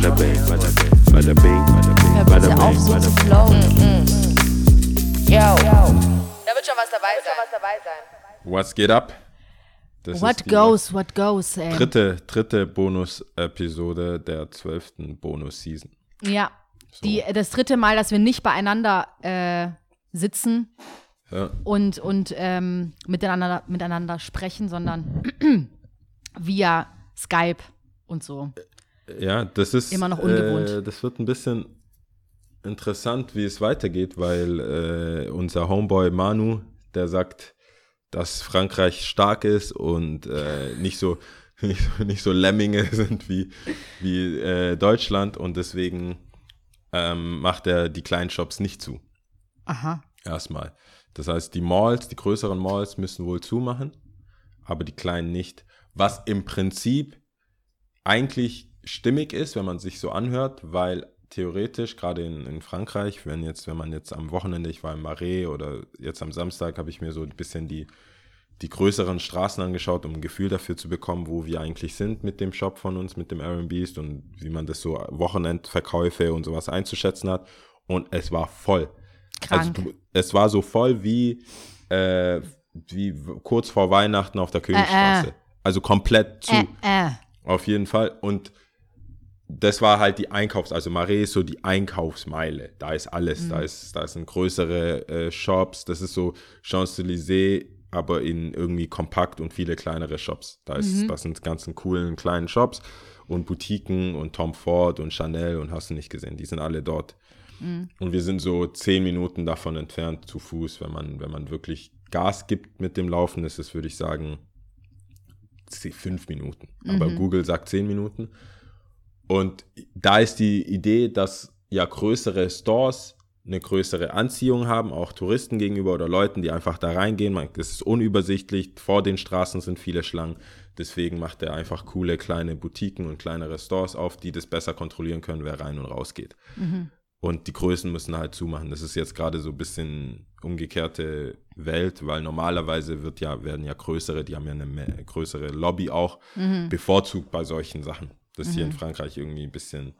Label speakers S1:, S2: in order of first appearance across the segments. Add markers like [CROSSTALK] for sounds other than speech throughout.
S1: bada bing, bada bing, bada bing,
S2: auf, so
S1: bada
S2: zu
S1: bing.
S2: flowen.
S3: Yo. Da wird schon was dabei sein.
S4: Was geht ab? Das
S2: What goes, what goes, ey.
S4: Dritte, dritte Bonus-Episode der zwölften Bonus-Season.
S2: Ja, die, das dritte Mal, dass wir nicht beieinander äh, sitzen
S4: Ja.
S2: und, und ähm, miteinander, miteinander sprechen, sondern [CLEARS THROAT] via Skype und so.
S4: Ja, das ist
S2: Immer noch ungewohnt.
S4: Äh, das wird ein bisschen interessant, wie es weitergeht, weil äh, unser Homeboy Manu, der sagt, dass Frankreich stark ist und äh, nicht so [LAUGHS] nicht, so- nicht so Lemminge [LAUGHS] sind wie, wie äh, Deutschland und deswegen ähm, macht er die kleinen Shops nicht zu.
S2: Aha.
S4: Erstmal. Das heißt, die Malls, die größeren Malls müssen wohl zumachen, aber die kleinen nicht. Was im Prinzip eigentlich stimmig ist, wenn man sich so anhört, weil theoretisch, gerade in, in Frankreich, wenn jetzt, wenn man jetzt am Wochenende, ich war in Marais oder jetzt am Samstag, habe ich mir so ein bisschen die, die größeren Straßen angeschaut, um ein Gefühl dafür zu bekommen, wo wir eigentlich sind mit dem Shop von uns, mit dem Beast und wie man das so Wochenendverkäufe und sowas einzuschätzen hat. Und es war voll. Also,
S2: Krank.
S4: du, es war so voll wie, äh, wie kurz vor Weihnachten auf der Königstraße. Also komplett zu.
S2: Äh, äh.
S4: Auf jeden Fall. Und das war halt die Einkaufs-, also Marais ist so die Einkaufsmeile. Da ist alles. Da, ist, da sind größere äh, Shops. Das ist so Champs-Élysées, aber in irgendwie kompakt und viele kleinere Shops. Da, ist, das sind ganzen coolen kleinen Shops und Boutiquen und Tom Ford und Chanel und hast du nicht gesehen. Die sind alle dort. Und wir sind so zehn Minuten davon entfernt zu Fuß, wenn man, wenn man wirklich Gas gibt mit dem Laufen, ist es, würde ich sagen, fünf Minuten. Aber Google sagt zehn Minuten. Und da ist die Idee, dass ja größere Stores eine größere Anziehung haben, auch Touristen gegenüber oder Leuten, die einfach da reingehen. Man, es ist unübersichtlich, vor den Straßen sind viele Schlangen. Deswegen macht er einfach coole kleine Boutiquen und kleinere Stores auf, die das besser kontrollieren können, wer rein und raus geht. Und die Größen müssen halt zumachen. Das ist jetzt gerade so ein bisschen umgekehrte Welt, weil normalerweise wird ja, werden ja größere, die haben ja eine mehr, größere Lobby auch, bevorzugt bei solchen Sachen. Das ist hier in Frankreich irgendwie ein bisschen,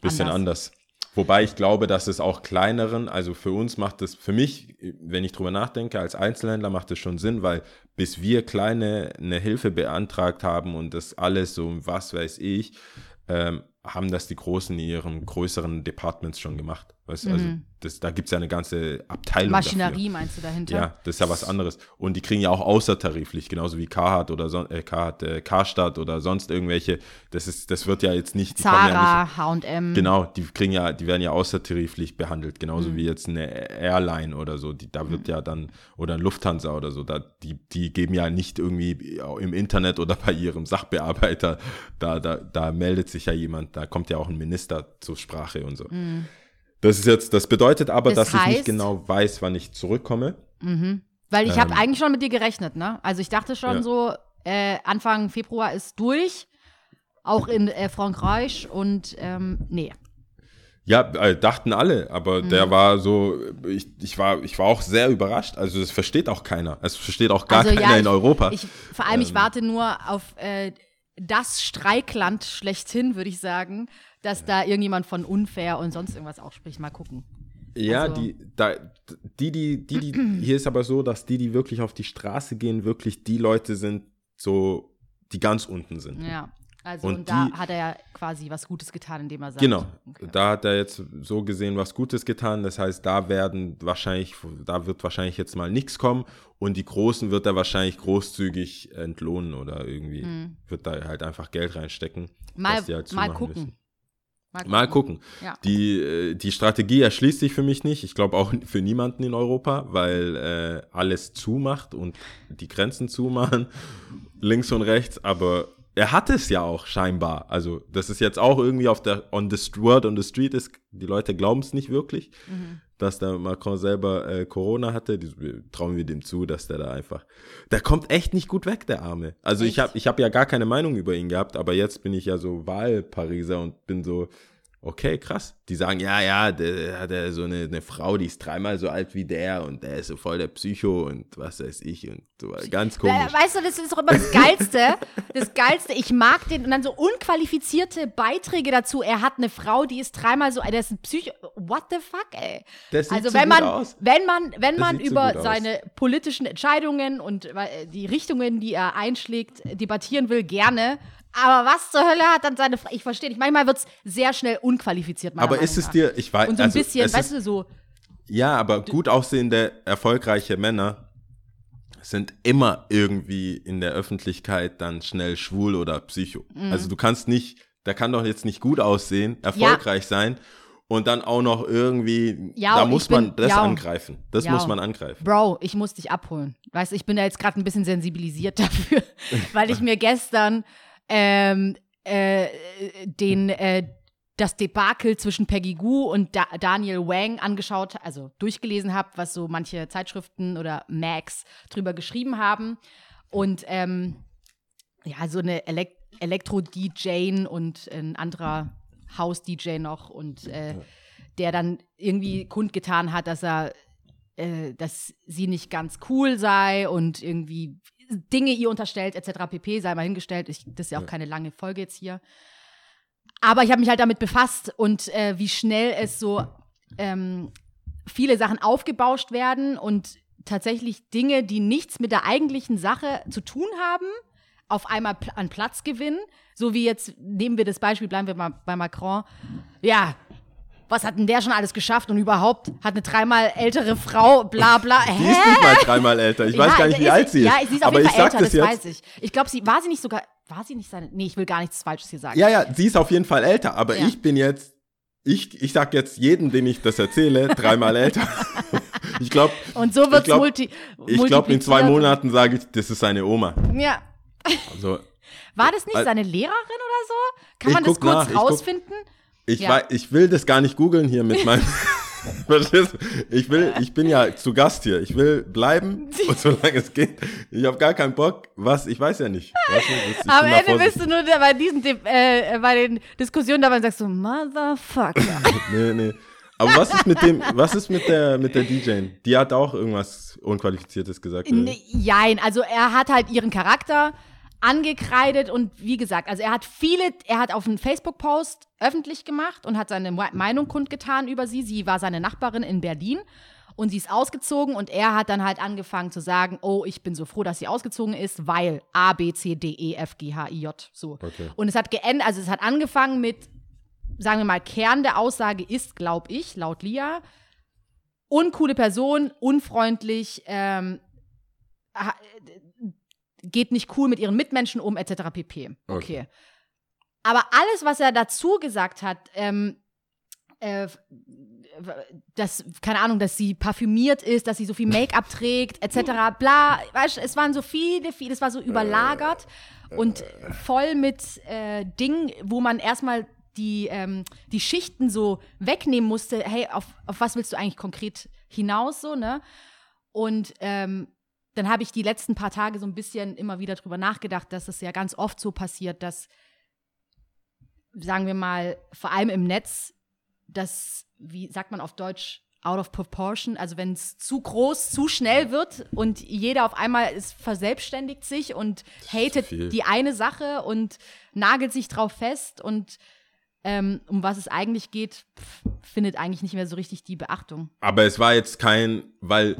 S4: bisschen anders. Wobei ich glaube, dass es auch kleineren, also für uns macht es, für mich, wenn ich drüber nachdenke, als Einzelhändler macht es schon Sinn, weil bis wir kleine eine Hilfe beantragt haben und das alles so, was weiß ich, ähm, haben das die Großen in ihren größeren Departments schon gemacht. Weißt, du? Also das, da gibt es ja eine ganze Abteilung.
S2: Maschinerie
S4: Dafür.
S2: meinst du dahinter?
S4: Ja, das ist ja was anderes. Und die kriegen ja auch außertariflich, genauso wie Carhartt oder son äh, Carhartt, äh, Karstadt oder sonst irgendwelche. Das ist, das wird ja jetzt nicht. Die kommen ja
S2: Zara, H&M.
S4: Genau, die kriegen ja, die werden ja außertariflich behandelt, genauso
S2: Mhm.
S4: wie jetzt eine Airline oder so. Die, da wird ja dann, oder ein Lufthansa oder so, da, die, die geben ja nicht irgendwie im Internet oder bei ihrem Sachbearbeiter, da, da, da meldet sich ja jemand, da kommt ja auch ein Minister zur Sprache und so. Das ist jetzt, das bedeutet aber,
S2: Das
S4: dass ich nicht
S2: heißt-
S4: genau weiß, wann ich zurückkomme.
S2: Weil ich habe eigentlich schon mit dir gerechnet, ne? Also ich dachte schon
S4: Ähm. Ja.
S2: so, äh, Anfang Februar ist durch, auch in äh, Frankreich und ähm, nee.
S4: Ja, äh, dachten alle, aber
S2: Mhm.
S4: der war so, ich, ich, war, ich war auch sehr überrascht. Also das versteht auch keiner. Es versteht auch gar
S2: also
S4: keiner
S2: ja,
S4: in
S2: ich,
S4: Europa. Ähm.
S2: Ich, vor allem, ich warte nur auf äh, das Streikland schlechthin, würde ich sagen, dass da irgendjemand von unfair und sonst irgendwas auch spricht. Mal gucken.
S4: Ja,
S2: Also-
S4: die, da, die, die, die, die, [CLEARS THROAT] hier ist aber so, dass die, die wirklich auf die Straße gehen, wirklich die Leute sind, so, die ganz unten sind.
S2: Ja. Also
S4: Und
S2: und, da
S4: die-
S2: hat er ja quasi was Gutes getan, indem er sagt.
S4: Genau,
S2: Okay.
S4: da hat er jetzt so gesehen was Gutes getan. Das heißt, da werden wahrscheinlich, da wird wahrscheinlich jetzt mal nichts kommen und die Großen wird er wahrscheinlich großzügig entlohnen oder irgendwie wird da halt einfach Geld reinstecken.
S2: Mal,
S4: halt
S2: mal gucken.
S4: müssen. Mal gucken.
S2: Ja.
S4: Die, äh, die Strategie erschließt sich für mich nicht. Ich glaube auch für niemanden in Europa, weil äh, alles zumacht und die Grenzen zumachen, [LAUGHS] links und rechts. Aber er hat es ja auch scheinbar. Also das ist jetzt auch irgendwie auf der on the word on the street ist. Die Leute glauben es nicht wirklich, dass der Macron selber äh, Corona hatte. Die, trauen wir dem zu, dass der da einfach. Der kommt echt nicht gut weg, der Arme. Also ich
S2: Echt?
S4: habe ich hab ja gar keine Meinung über ihn gehabt, aber jetzt bin ich ja so Wahlpariser und bin so okay, krass. Die sagen, ja, ja, der hat ja so eine, eine Frau, die ist dreimal so alt wie der und der ist so voll der Psycho und was weiß ich und so ganz komisch.
S2: Weißt du, das ist doch immer das Geilste. Das Geilste, ich mag den und dann so unqualifizierte Beiträge dazu. Er hat eine Frau, die ist dreimal so, der ist ein Psycho. What the fuck, ey?
S4: Das sieht
S2: also
S4: so
S2: wenn
S4: gut
S2: man,
S4: aus.
S2: wenn man, wenn
S4: Das
S2: man
S4: sieht so
S2: über
S4: gut aus.
S2: seine politischen Entscheidungen und äh, die Richtungen, die er einschlägt, debattieren will, gerne. Aber was zur Hölle hat dann seine Frau? Ich verstehe nicht. Manchmal wird es sehr schnell unqualifiziert.
S4: Aber
S2: Meinung
S4: ist es
S2: nach.
S4: dir, ich weiß,
S2: Und so ein
S4: also,
S2: bisschen, weißt
S4: ist,
S2: du, so.
S4: Ja, aber gut aussehende, erfolgreiche Männer sind immer irgendwie in der Öffentlichkeit dann schnell schwul oder psycho.
S2: Mhm.
S4: Also du kannst nicht, der kann doch jetzt nicht gut aussehen, erfolgreich sein und dann auch noch irgendwie,
S2: Ja,
S4: da muss
S2: bin-
S4: man das
S2: ja.
S4: angreifen. Das
S2: Ja.
S4: muss man angreifen.
S2: Bro, ich muss dich abholen. Weißt du, ich bin da jetzt gerade ein bisschen sensibilisiert [LAUGHS] dafür, [LAUGHS] weil ich mir gestern ähm, äh, den, äh, das Debakel zwischen Peggy Gu und da Daniel Wang angeschaut, also durchgelesen habe, was so manche Zeitschriften oder Mags drüber geschrieben haben. Und ähm, ja, so eine Elek Elektro-DJ und ein anderer House-DJ noch und äh, der dann irgendwie kundgetan hat, dass er äh, dass sie nicht ganz cool sei und irgendwie Dinge ihr unterstellt, etc. pp. sei mal hingestellt. Ich, das ist ja auch keine lange Folge jetzt hier. Aber ich habe mich halt damit befasst und äh, wie schnell es so ähm, viele Sachen aufgebauscht werden und tatsächlich Dinge, die nichts mit der eigentlichen Sache zu tun haben, auf einmal pl an Platz gewinnen. So wie jetzt, nehmen wir das Beispiel, bleiben wir mal bei Macron. Ja, was hat denn der schon alles geschafft und überhaupt hat eine dreimal ältere Frau, bla bla.
S4: Die
S2: Hä?
S4: ist nicht mal dreimal älter. Ich weiß
S2: Ja,
S4: gar nicht, wie
S2: ist-
S4: alt sie ist.
S2: Ja, sie ist auf
S4: aber
S2: jeden
S4: ich
S2: Fall älter,
S4: das jetzt.
S2: weiß ich. Ich glaube, sie war sie nicht sogar, war sie nicht seine, nee, ich will gar nichts Falsches hier sagen.
S4: Ja, ja, sie ist auf jeden Fall älter, aber
S2: Ja.
S4: ich bin jetzt, ich, ich sag jetzt jedem, den ich das erzähle, dreimal [LAUGHS] älter. ich glaube,
S2: Und so wird es
S4: glaub-
S2: multi
S4: ich glaube, in zwei. Monaten sage ich, das ist seine Oma.
S2: Ja.
S4: Also,
S2: War das nicht seine Lehrerin oder so? Kann
S4: Ich
S2: man das kurz
S4: nach, ich
S2: rausfinden?
S4: Ich,
S2: Ja.
S4: wei- ich will das gar nicht googeln hier mit meinem. [LAUGHS] Ich will, ich bin ja zu Gast hier. Ich will bleiben, [LAUGHS] und solange es geht. Ich habe gar keinen Bock. Was? Ich weiß ja nicht. Weißt du,
S2: Am Ende bist du nur bei diesen äh, bei den Diskussionen dabei und sagst so, Motherfucker. [LAUGHS]
S4: Nee, nee. Aber was ist mit dem, was ist mit der, mit der DJ? Die hat auch irgendwas Unqualifiziertes gesagt.
S2: N- Jein, also er hat halt ihren Charakter angekreidet und wie gesagt, also er hat viele, er hat auf einen Facebook-Post öffentlich gemacht und hat seine Me- Meinung kundgetan über sie. Sie war seine Nachbarin in Berlin und sie ist ausgezogen und er hat dann halt angefangen zu sagen, oh, ich bin so froh, dass sie ausgezogen ist, weil A, B, C, D, E, F, G, H, I, J, so.
S4: Okay.
S2: Und es hat geendet, also es hat angefangen mit, sagen wir mal, Kern der Aussage ist, glaube ich, laut Lia, uncoole Person, unfreundlich, ähm, geht nicht cool mit ihren Mitmenschen um, etc. pp. Okay.
S4: Okay.
S2: Aber alles, was er dazu gesagt hat, ähm, äh, dass, keine Ahnung, dass sie parfümiert ist, dass sie so viel Make-up trägt, etc. Bla, weißt es waren so viele, viele, es war so überlagert und voll mit äh, Dingen, wo man erstmal die, ähm, die Schichten so wegnehmen musste, hey, auf, auf was willst du eigentlich konkret hinaus, so, ne? Und ähm, dann habe ich die letzten paar Tage so ein bisschen immer wieder drüber nachgedacht, dass es ja ganz oft so passiert, dass, sagen wir mal, vor allem im Netz, das, wie sagt man auf Deutsch, out of proportion, also wenn es zu groß, zu schnell wird und jeder auf einmal es verselbstständigt sich und hatet die eine Sache und nagelt sich drauf fest und ähm, um was es eigentlich geht, pff, findet eigentlich nicht mehr so richtig die Beachtung.
S4: Aber es war jetzt kein, weil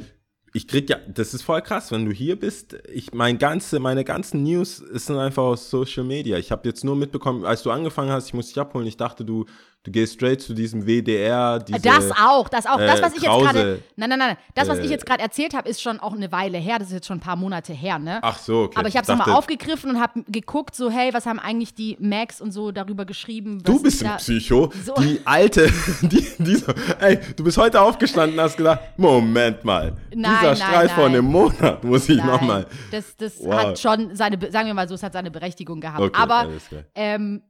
S4: ich krieg ja, das ist voll krass, wenn du hier bist. Ich mein ganze, meine ganzen News sind einfach aus Social Media. Ich habe jetzt nur mitbekommen, als du angefangen hast, ich muss dich abholen. Ich dachte, du, du gehst straight zu diesem WDR. Diese,
S2: Das auch, das auch. das,
S4: äh,
S2: was ich jetzt
S4: Krause,
S2: gerade. Nein, nein, nein. Das, was
S4: äh,
S2: ich jetzt gerade erzählt habe, ist schon auch eine Weile her. Das ist jetzt schon ein paar Monate her, ne?
S4: Ach so, okay.
S2: Aber ich habe es nochmal aufgegriffen und habe geguckt, so, hey, was haben eigentlich die Macs und so darüber geschrieben?
S4: Du bist ein Psycho.
S2: So.
S4: Die alte, [LAUGHS] die, die so, ey, du bist heute aufgestanden und hast gesagt, Moment mal,
S2: Nein,
S4: dieser
S2: nein,
S4: Streit vor
S2: nein.
S4: einem Monat muss ich nochmal.
S2: Das, das
S4: Wow.
S2: hat schon seine, sagen wir mal so, es hat seine Berechtigung gehabt.
S4: Okay,
S2: Aber ähm,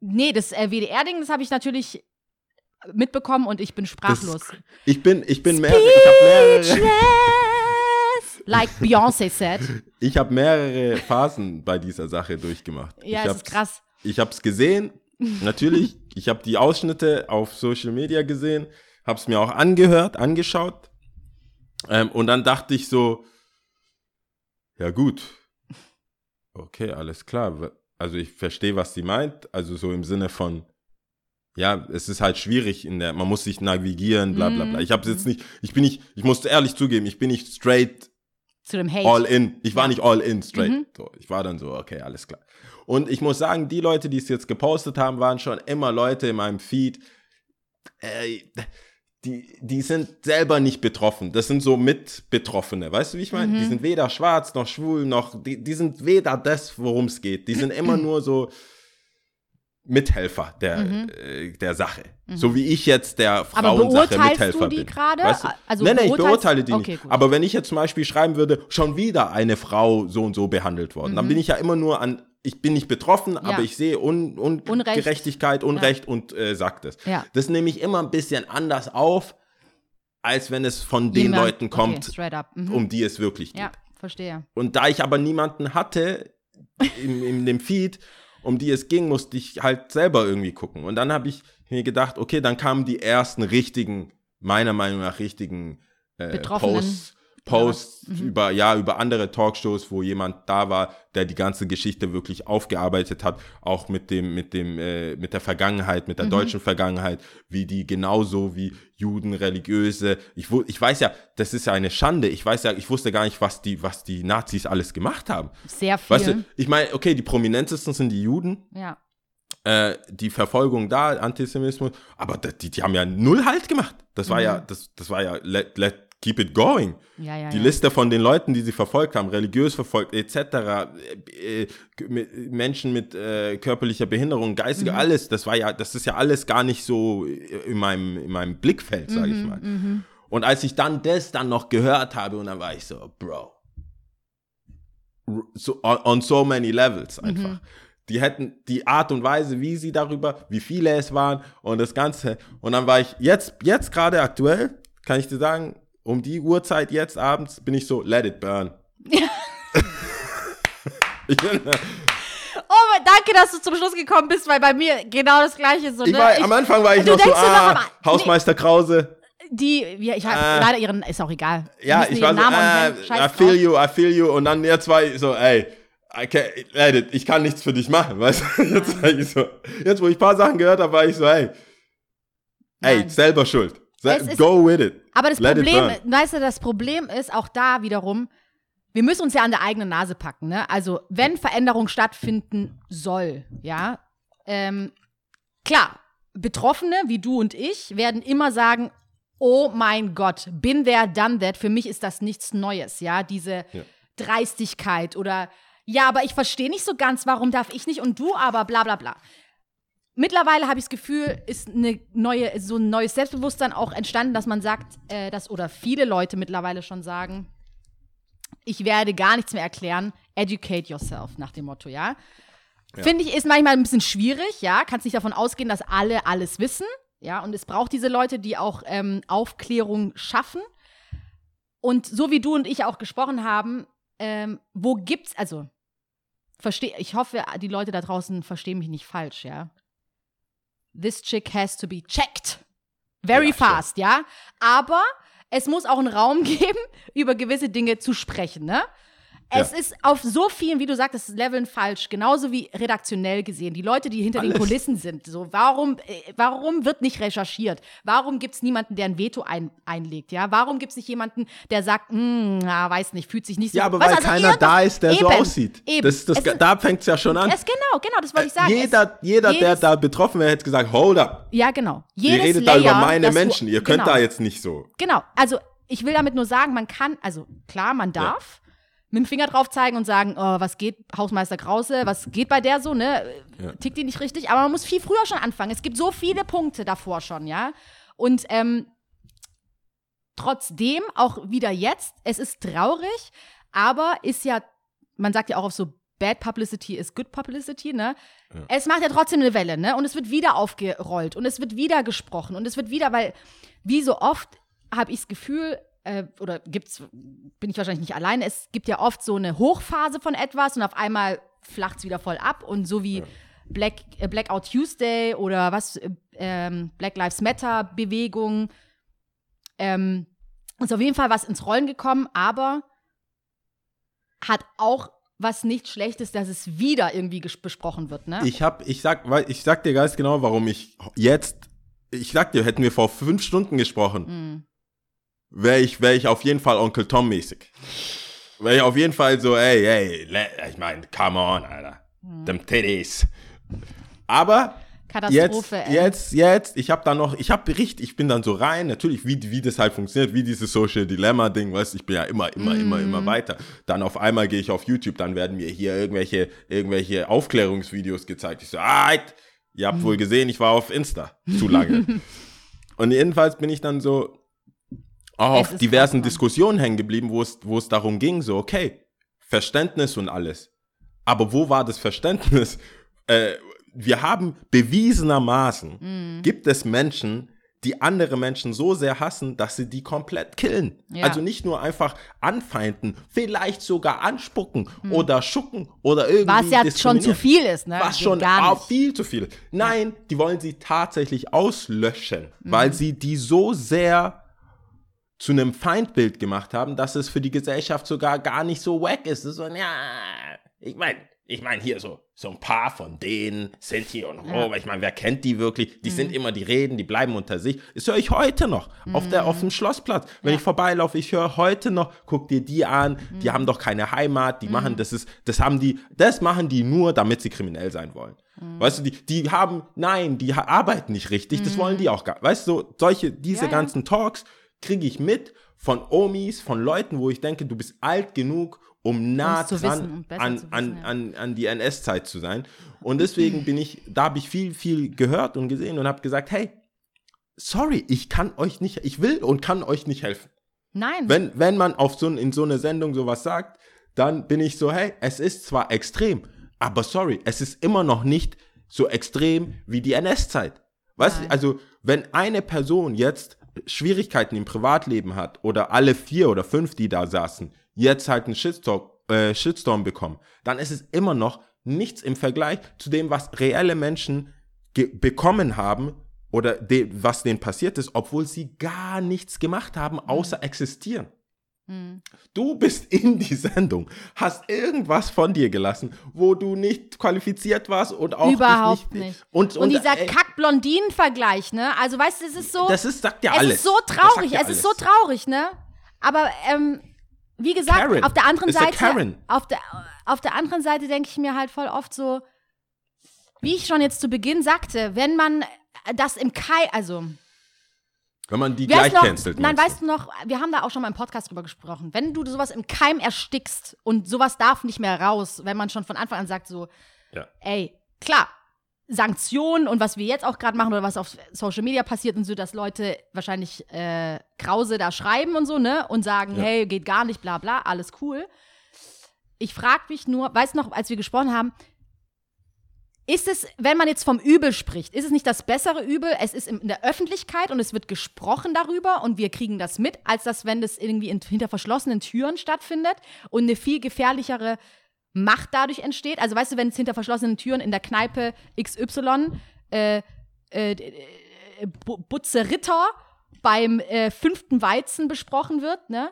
S2: nee, das äh, WDR-Ding, das habe ich natürlich mitbekommen und ich bin sprachlos.
S4: Das, ich bin, ich bin mehrere, ich mehrere,
S2: Like Beyoncé said. [LAUGHS]
S4: ich habe mehrere Phasen bei dieser Sache durchgemacht.
S2: Ja,
S4: ich hab's-
S2: ist krass.
S4: Ich habe es gesehen Natürlich, ich habe die Ausschnitte auf Social Media gesehen, habe es mir auch angehört, angeschaut. Ähm, und dann dachte ich so, ja gut, okay, alles klar. Also ich verstehe, was sie meint. Also so im Sinne von, ja, es ist halt schwierig in der, man muss sich navigieren, bla bla bla. Ich habe jetzt nicht, ich bin nicht, ich muss ehrlich zugeben, ich bin nicht straight
S2: Zu dem Hate.
S4: all in. Ich war nicht all in straight.
S2: Mhm.
S4: So, ich war dann so, okay, alles klar. Und ich muss sagen, die Leute, die es jetzt gepostet haben, waren schon immer Leute in meinem Feed, äh, die, die sind selber nicht betroffen. Das sind so Mitbetroffene. Weißt du, wie ich meine?
S2: Mhm.
S4: Die sind weder schwarz noch schwul noch, die, die sind weder das, worum es geht. Die sind immer [CLEARS THROAT] nur so Mithelfer der,
S2: Mhm.
S4: äh, der Sache. So wie ich jetzt der Frauensache Mithelfer bin.
S2: gerade?
S4: Weißt du?
S2: Also
S4: nee, nee, ich beurteile die
S2: Okay,
S4: nicht.
S2: gut.
S4: Aber wenn ich jetzt zum Beispiel schreiben würde, schon wieder eine Frau so und so behandelt worden, dann bin ich ja immer nur an, ich bin nicht betroffen, aber ich sehe Un Un
S2: Unrecht.
S4: Gerechtigkeit, Unrecht und äh, sag das.
S2: Ja.
S4: Das nehme ich immer ein bisschen anders auf, als wenn es von den
S2: Jemand-
S4: Leuten kommt,
S2: Okay. Mhm.
S4: um die es wirklich geht.
S2: ja, verstehe.
S4: Und da ich aber niemanden hatte in, in dem Feed, um die es ging, musste ich halt selber irgendwie gucken. Und dann habe ich mir gedacht, okay, dann kamen die ersten richtigen, meiner Meinung nach richtigen äh,
S2: Betroffenen.
S4: Posts, Posts über, ja, über andere Talkshows, wo jemand da war, der die ganze Geschichte wirklich aufgearbeitet hat, auch mit dem, mit dem, äh, mit der Vergangenheit, mit der deutschen Vergangenheit, wie die genauso wie Juden, Religiöse. Ich, ich weiß ja, das ist ja eine Schande. Ich weiß ja, ich wusste gar nicht, was die, was die Nazis alles gemacht haben.
S2: Sehr viel.
S4: Weißt du, ich meine, okay, die prominentesten sind die Juden,
S2: ja.
S4: äh, die Verfolgung da, Antisemitismus, aber die, die haben ja null Halt gemacht. Das war ja, das, das war ja, let, let keep it going.
S2: Ja, ja,
S4: die
S2: ja.
S4: Liste von den Leuten, die sie verfolgt haben, religiös verfolgt, etc., äh, äh, mit, Menschen mit äh, körperlicher Behinderung, geistiger,
S2: Mhm.
S4: alles, das war ja, das ist ja alles gar nicht so in meinem, in meinem Blickfeld, sage
S2: Mhm,
S4: ich mal. Und als ich dann das dann noch gehört habe, und dann war ich so, Bro, so, on, on so many levels einfach.
S2: Mhm.
S4: Die hätten die Art und Weise, wie sie darüber, wie viele es waren und das Ganze. Und dann war ich jetzt, jetzt gerade aktuell, kann ich dir sagen, um die Uhrzeit jetzt abends bin ich so, let it burn. [LAUGHS] ich bin,
S2: Oh, danke, dass du zum Schluss gekommen bist, weil bei mir genau das Gleiche ist. So,
S4: ich
S2: ne?
S4: war, am Anfang war ich noch so,
S2: noch,
S4: ah,
S2: aber-
S4: Hausmeister Krause.
S2: Die, ja, ich habe
S4: Äh,
S2: leider ihren, ist auch egal.
S4: Ja, ich war so, äh,
S2: und
S4: I feel you, I feel you. Und dann jetzt war ich so, ey, it, ich kann nichts für dich machen, [LAUGHS] weißt du? Jetzt, ich so, jetzt, wo ich ein paar Sachen gehört habe, war ich so, ey, ey, selber schuld.
S2: Ist-
S4: go with it.
S2: Aber das
S4: Let
S2: Problem, weißt du, das Problem ist auch da wiederum, wir müssen uns ja an der eigenen Nase packen, ne? Also, wenn Veränderung stattfinden soll, ja, ähm, klar, Betroffene wie du und ich werden immer sagen, oh mein Gott, bin there, done that. Für mich ist das nichts Neues, ja, diese
S4: Ja.
S2: Dreistigkeit oder ja, aber ich verstehe nicht so ganz, warum darf ich nicht und du aber bla bla bla. Mittlerweile habe ich das Gefühl, ist eine neue, so ein neues Selbstbewusstsein auch entstanden, dass man sagt, äh, dass, oder viele Leute mittlerweile schon sagen, ich werde gar nichts mehr erklären, educate yourself, nach dem Motto, ja. Finde ich, ist manchmal ein bisschen schwierig, ja. Kannst nicht davon ausgehen, dass alle alles wissen, ja. Und es braucht diese Leute, die auch ähm, Aufklärung schaffen. Und so wie du und ich auch gesprochen haben, ähm, wo gibt's, also, versteh, ich hoffe, die Leute da draußen verstehen mich nicht falsch, ja. This chick has to be checked. Very
S4: Ja,
S2: fast, ja. Aber es muss auch einen Raum [LAUGHS] geben, über gewisse Dinge zu sprechen, ne? Es
S4: Ja.
S2: ist auf so vielen, wie du sagtest, Leveln falsch, genauso wie redaktionell gesehen. Die Leute, die hinter den
S4: Alles.
S2: Kulissen sind, so, warum, äh, warum wird nicht recherchiert? Warum gibt es niemanden, der ein Veto ein, einlegt? Ja, warum gibt es nicht jemanden, der sagt, hm, na, weiß nicht, fühlt sich nicht so
S4: Ja, aber weil
S2: also
S4: keiner da ist, der so
S2: Eben,
S4: aussieht.
S2: Eben.
S4: Das, das,
S2: Es
S4: da fängt es ja schon an.
S2: es, genau, genau, das wollte ich sagen.
S4: jeder, jeder der
S2: jedes-
S4: da betroffen wäre, hätte gesagt, hold up.
S2: ja, genau.
S4: Ihr
S2: Jedes
S4: redet da über
S2: Layer,
S4: meine
S2: das du-
S4: Menschen. Ihr könnt
S2: genau.
S4: da jetzt nicht so.
S2: Genau, also ich will damit nur sagen, man kann, also klar, man darf mit dem Finger drauf zeigen und sagen, oh, was geht, Hausmeister Krause, was geht bei der so, ne?
S4: Ja.
S2: Tickt die nicht richtig? Aber man muss viel früher schon anfangen. Es gibt so viele Punkte davor schon, ja? Und ähm, trotzdem, auch wieder jetzt, es ist traurig, aber ist ja, man sagt ja auch auf so Bad Publicity is good publicity, ne? Es macht ja trotzdem eine Welle, ne? Und es wird wieder aufgerollt und es wird wieder gesprochen und es wird wieder, weil wie so oft habe ich das Gefühl, äh, oder gibt's, bin ich wahrscheinlich nicht alleine, es gibt ja oft so eine Hochphase von etwas und auf einmal flacht es wieder voll ab und so wie Black, äh, Blackout Tuesday oder was, äh, ähm, Black Lives Matter Bewegung. Ähm, ist auf jeden Fall was ins Rollen gekommen, aber hat auch was nicht Schlechtes, dass es wieder irgendwie besprochen wird, ne?
S4: Ich hab, ich sag, ich sag dir ganz genau, warum ich jetzt, ich sag dir, hätten wir vor fünf Stunden gesprochen,
S2: Hm.
S4: Wäre ich, wär ich auf jeden Fall Onkel Tom mäßig. Wäre ich auf jeden Fall so, ey, ey, ich meine, come on, Alter,
S2: Hm.
S4: them titties. Aber
S2: Katastrophe,
S4: jetzt,
S2: ey.
S4: jetzt, jetzt, ich habe da noch, ich habe richtig, ich bin dann so rein, natürlich, wie, wie das halt funktioniert, wie dieses Social Dilemma Ding, weißt du, ich bin ja immer, immer, immer, immer
S2: Mhm.
S4: weiter. Dann auf einmal gehe ich auf YouTube, dann werden mir hier irgendwelche, irgendwelche Aufklärungsvideos gezeigt. Ich so, ah, ihr habt
S2: Mhm.
S4: wohl gesehen, ich war auf Insta zu lange. [LAUGHS] Und jedenfalls bin ich dann so auch auf diversen. Diskussionen hängen geblieben, wo es, wo es darum ging, so, okay, Verständnis und alles. Aber wo war das Verständnis? [LAUGHS] Äh, wir haben bewiesenermaßen,
S2: Mhm.
S4: gibt es Menschen, die andere Menschen so sehr hassen, dass sie die komplett killen.
S2: Ja.
S4: Also nicht nur einfach anfeinden, vielleicht sogar anspucken
S2: Mhm.
S4: oder schucken oder irgendwie
S2: Was ja schon zu viel ist, ne?
S4: Was schon auch viel zu viel. Nein, die wollen sie tatsächlich auslöschen,
S2: Mhm.
S4: weil sie die so sehr zu einem Feindbild gemacht haben, dass es für die Gesellschaft sogar gar nicht so wack ist. So, ja, ich meine, ich meine hier so, so ein paar von denen, Sinti und Roma, ich meine, wer kennt die wirklich? Die
S2: Mhm.
S4: sind immer, die reden, die bleiben unter sich. Das höre ich heute noch auf, der, auf dem Schlossplatz. Wenn
S2: Mhm. Ja.
S4: ich vorbeilaufe, ich höre heute noch, guck dir die an, die haben doch keine Heimat, die machen, das ist, das haben die, das machen die nur, damit sie kriminell sein wollen. Weißt du, die, die haben, nein, die arbeiten nicht richtig, das wollen die auch gar Weißt du, solche, diese
S2: Ja, ja.
S4: ganzen Talks kriege ich mit von Omis, von Leuten, wo ich denke, du bist alt genug, um nah dran
S2: wissen
S4: an,
S2: wissen,
S4: an,
S2: ja.
S4: an, an die NS-Zeit zu sein. Und deswegen bin ich, da habe ich viel, viel gehört und gesehen und habe gesagt, hey, sorry, ich kann euch nicht, ich will und kann euch nicht helfen.
S2: Nein.
S4: Wenn, wenn man auf so, in so eine Sendung sowas sagt, dann bin ich so, hey, es ist zwar extrem, aber sorry, es ist immer noch nicht so extrem wie die NS-Zeit. Weißt du, also wenn eine Person jetzt Schwierigkeiten im Privatleben hat oder alle vier oder fünf, die da saßen, jetzt halt einen Shitstorm, äh, Shitstorm bekommen, dann ist es immer noch nichts im Vergleich zu dem, was reelle Menschen bekommen haben oder de was denen passiert ist, obwohl sie gar nichts gemacht haben, außer existieren.
S2: Hm.
S4: Du bist in die Sendung, hast irgendwas von dir gelassen, wo du nicht qualifiziert warst und auch
S2: Überhaupt nicht.
S4: Und,
S2: Und, dieser
S4: ey,
S2: Kack-Blondinen-Vergleich, ne? Also, weißt du, es ist so.
S4: das ist, sagt ja
S2: es
S4: alles.
S2: ist so traurig,
S4: ja
S2: es ist so traurig, ne? Aber ähm, wie gesagt,
S4: Karen.
S2: auf der anderen
S4: Ist
S2: Seite,
S4: Karen.
S2: auf der auf der anderen Seite denke ich mir halt voll oft so, wie ich schon jetzt zu Beginn sagte, wenn man das im Kai, also
S4: Wenn man die
S2: Wer
S4: gleich
S2: noch,
S4: cancelt.
S2: Nein, weißt du noch, wir haben da auch schon mal im Podcast drüber gesprochen. Wenn du sowas im Keim erstickst und sowas darf nicht mehr raus, wenn man schon von Anfang an sagt, so,
S4: Ja.
S2: ey, klar, Sanktionen und was wir jetzt auch gerade machen oder was auf Social Media passiert und so, dass Leute wahrscheinlich äh, Krause da schreiben und so, ne? Und sagen,
S4: Ja.
S2: hey, geht gar nicht, bla bla, alles cool. Ich frage mich nur, weißt du noch, als wir gesprochen haben, ist es, wenn man jetzt vom Übel spricht, ist es nicht das bessere Übel? Es ist in der Öffentlichkeit und es wird gesprochen darüber und wir kriegen das mit, als das, wenn das irgendwie in, hinter verschlossenen Türen stattfindet und eine viel gefährlichere Macht dadurch entsteht. Also weißt du, wenn es hinter verschlossenen Türen in der Kneipe XY äh, äh, äh, Bu- Butze Ritter beim äh, fünften Weizen besprochen wird, ne?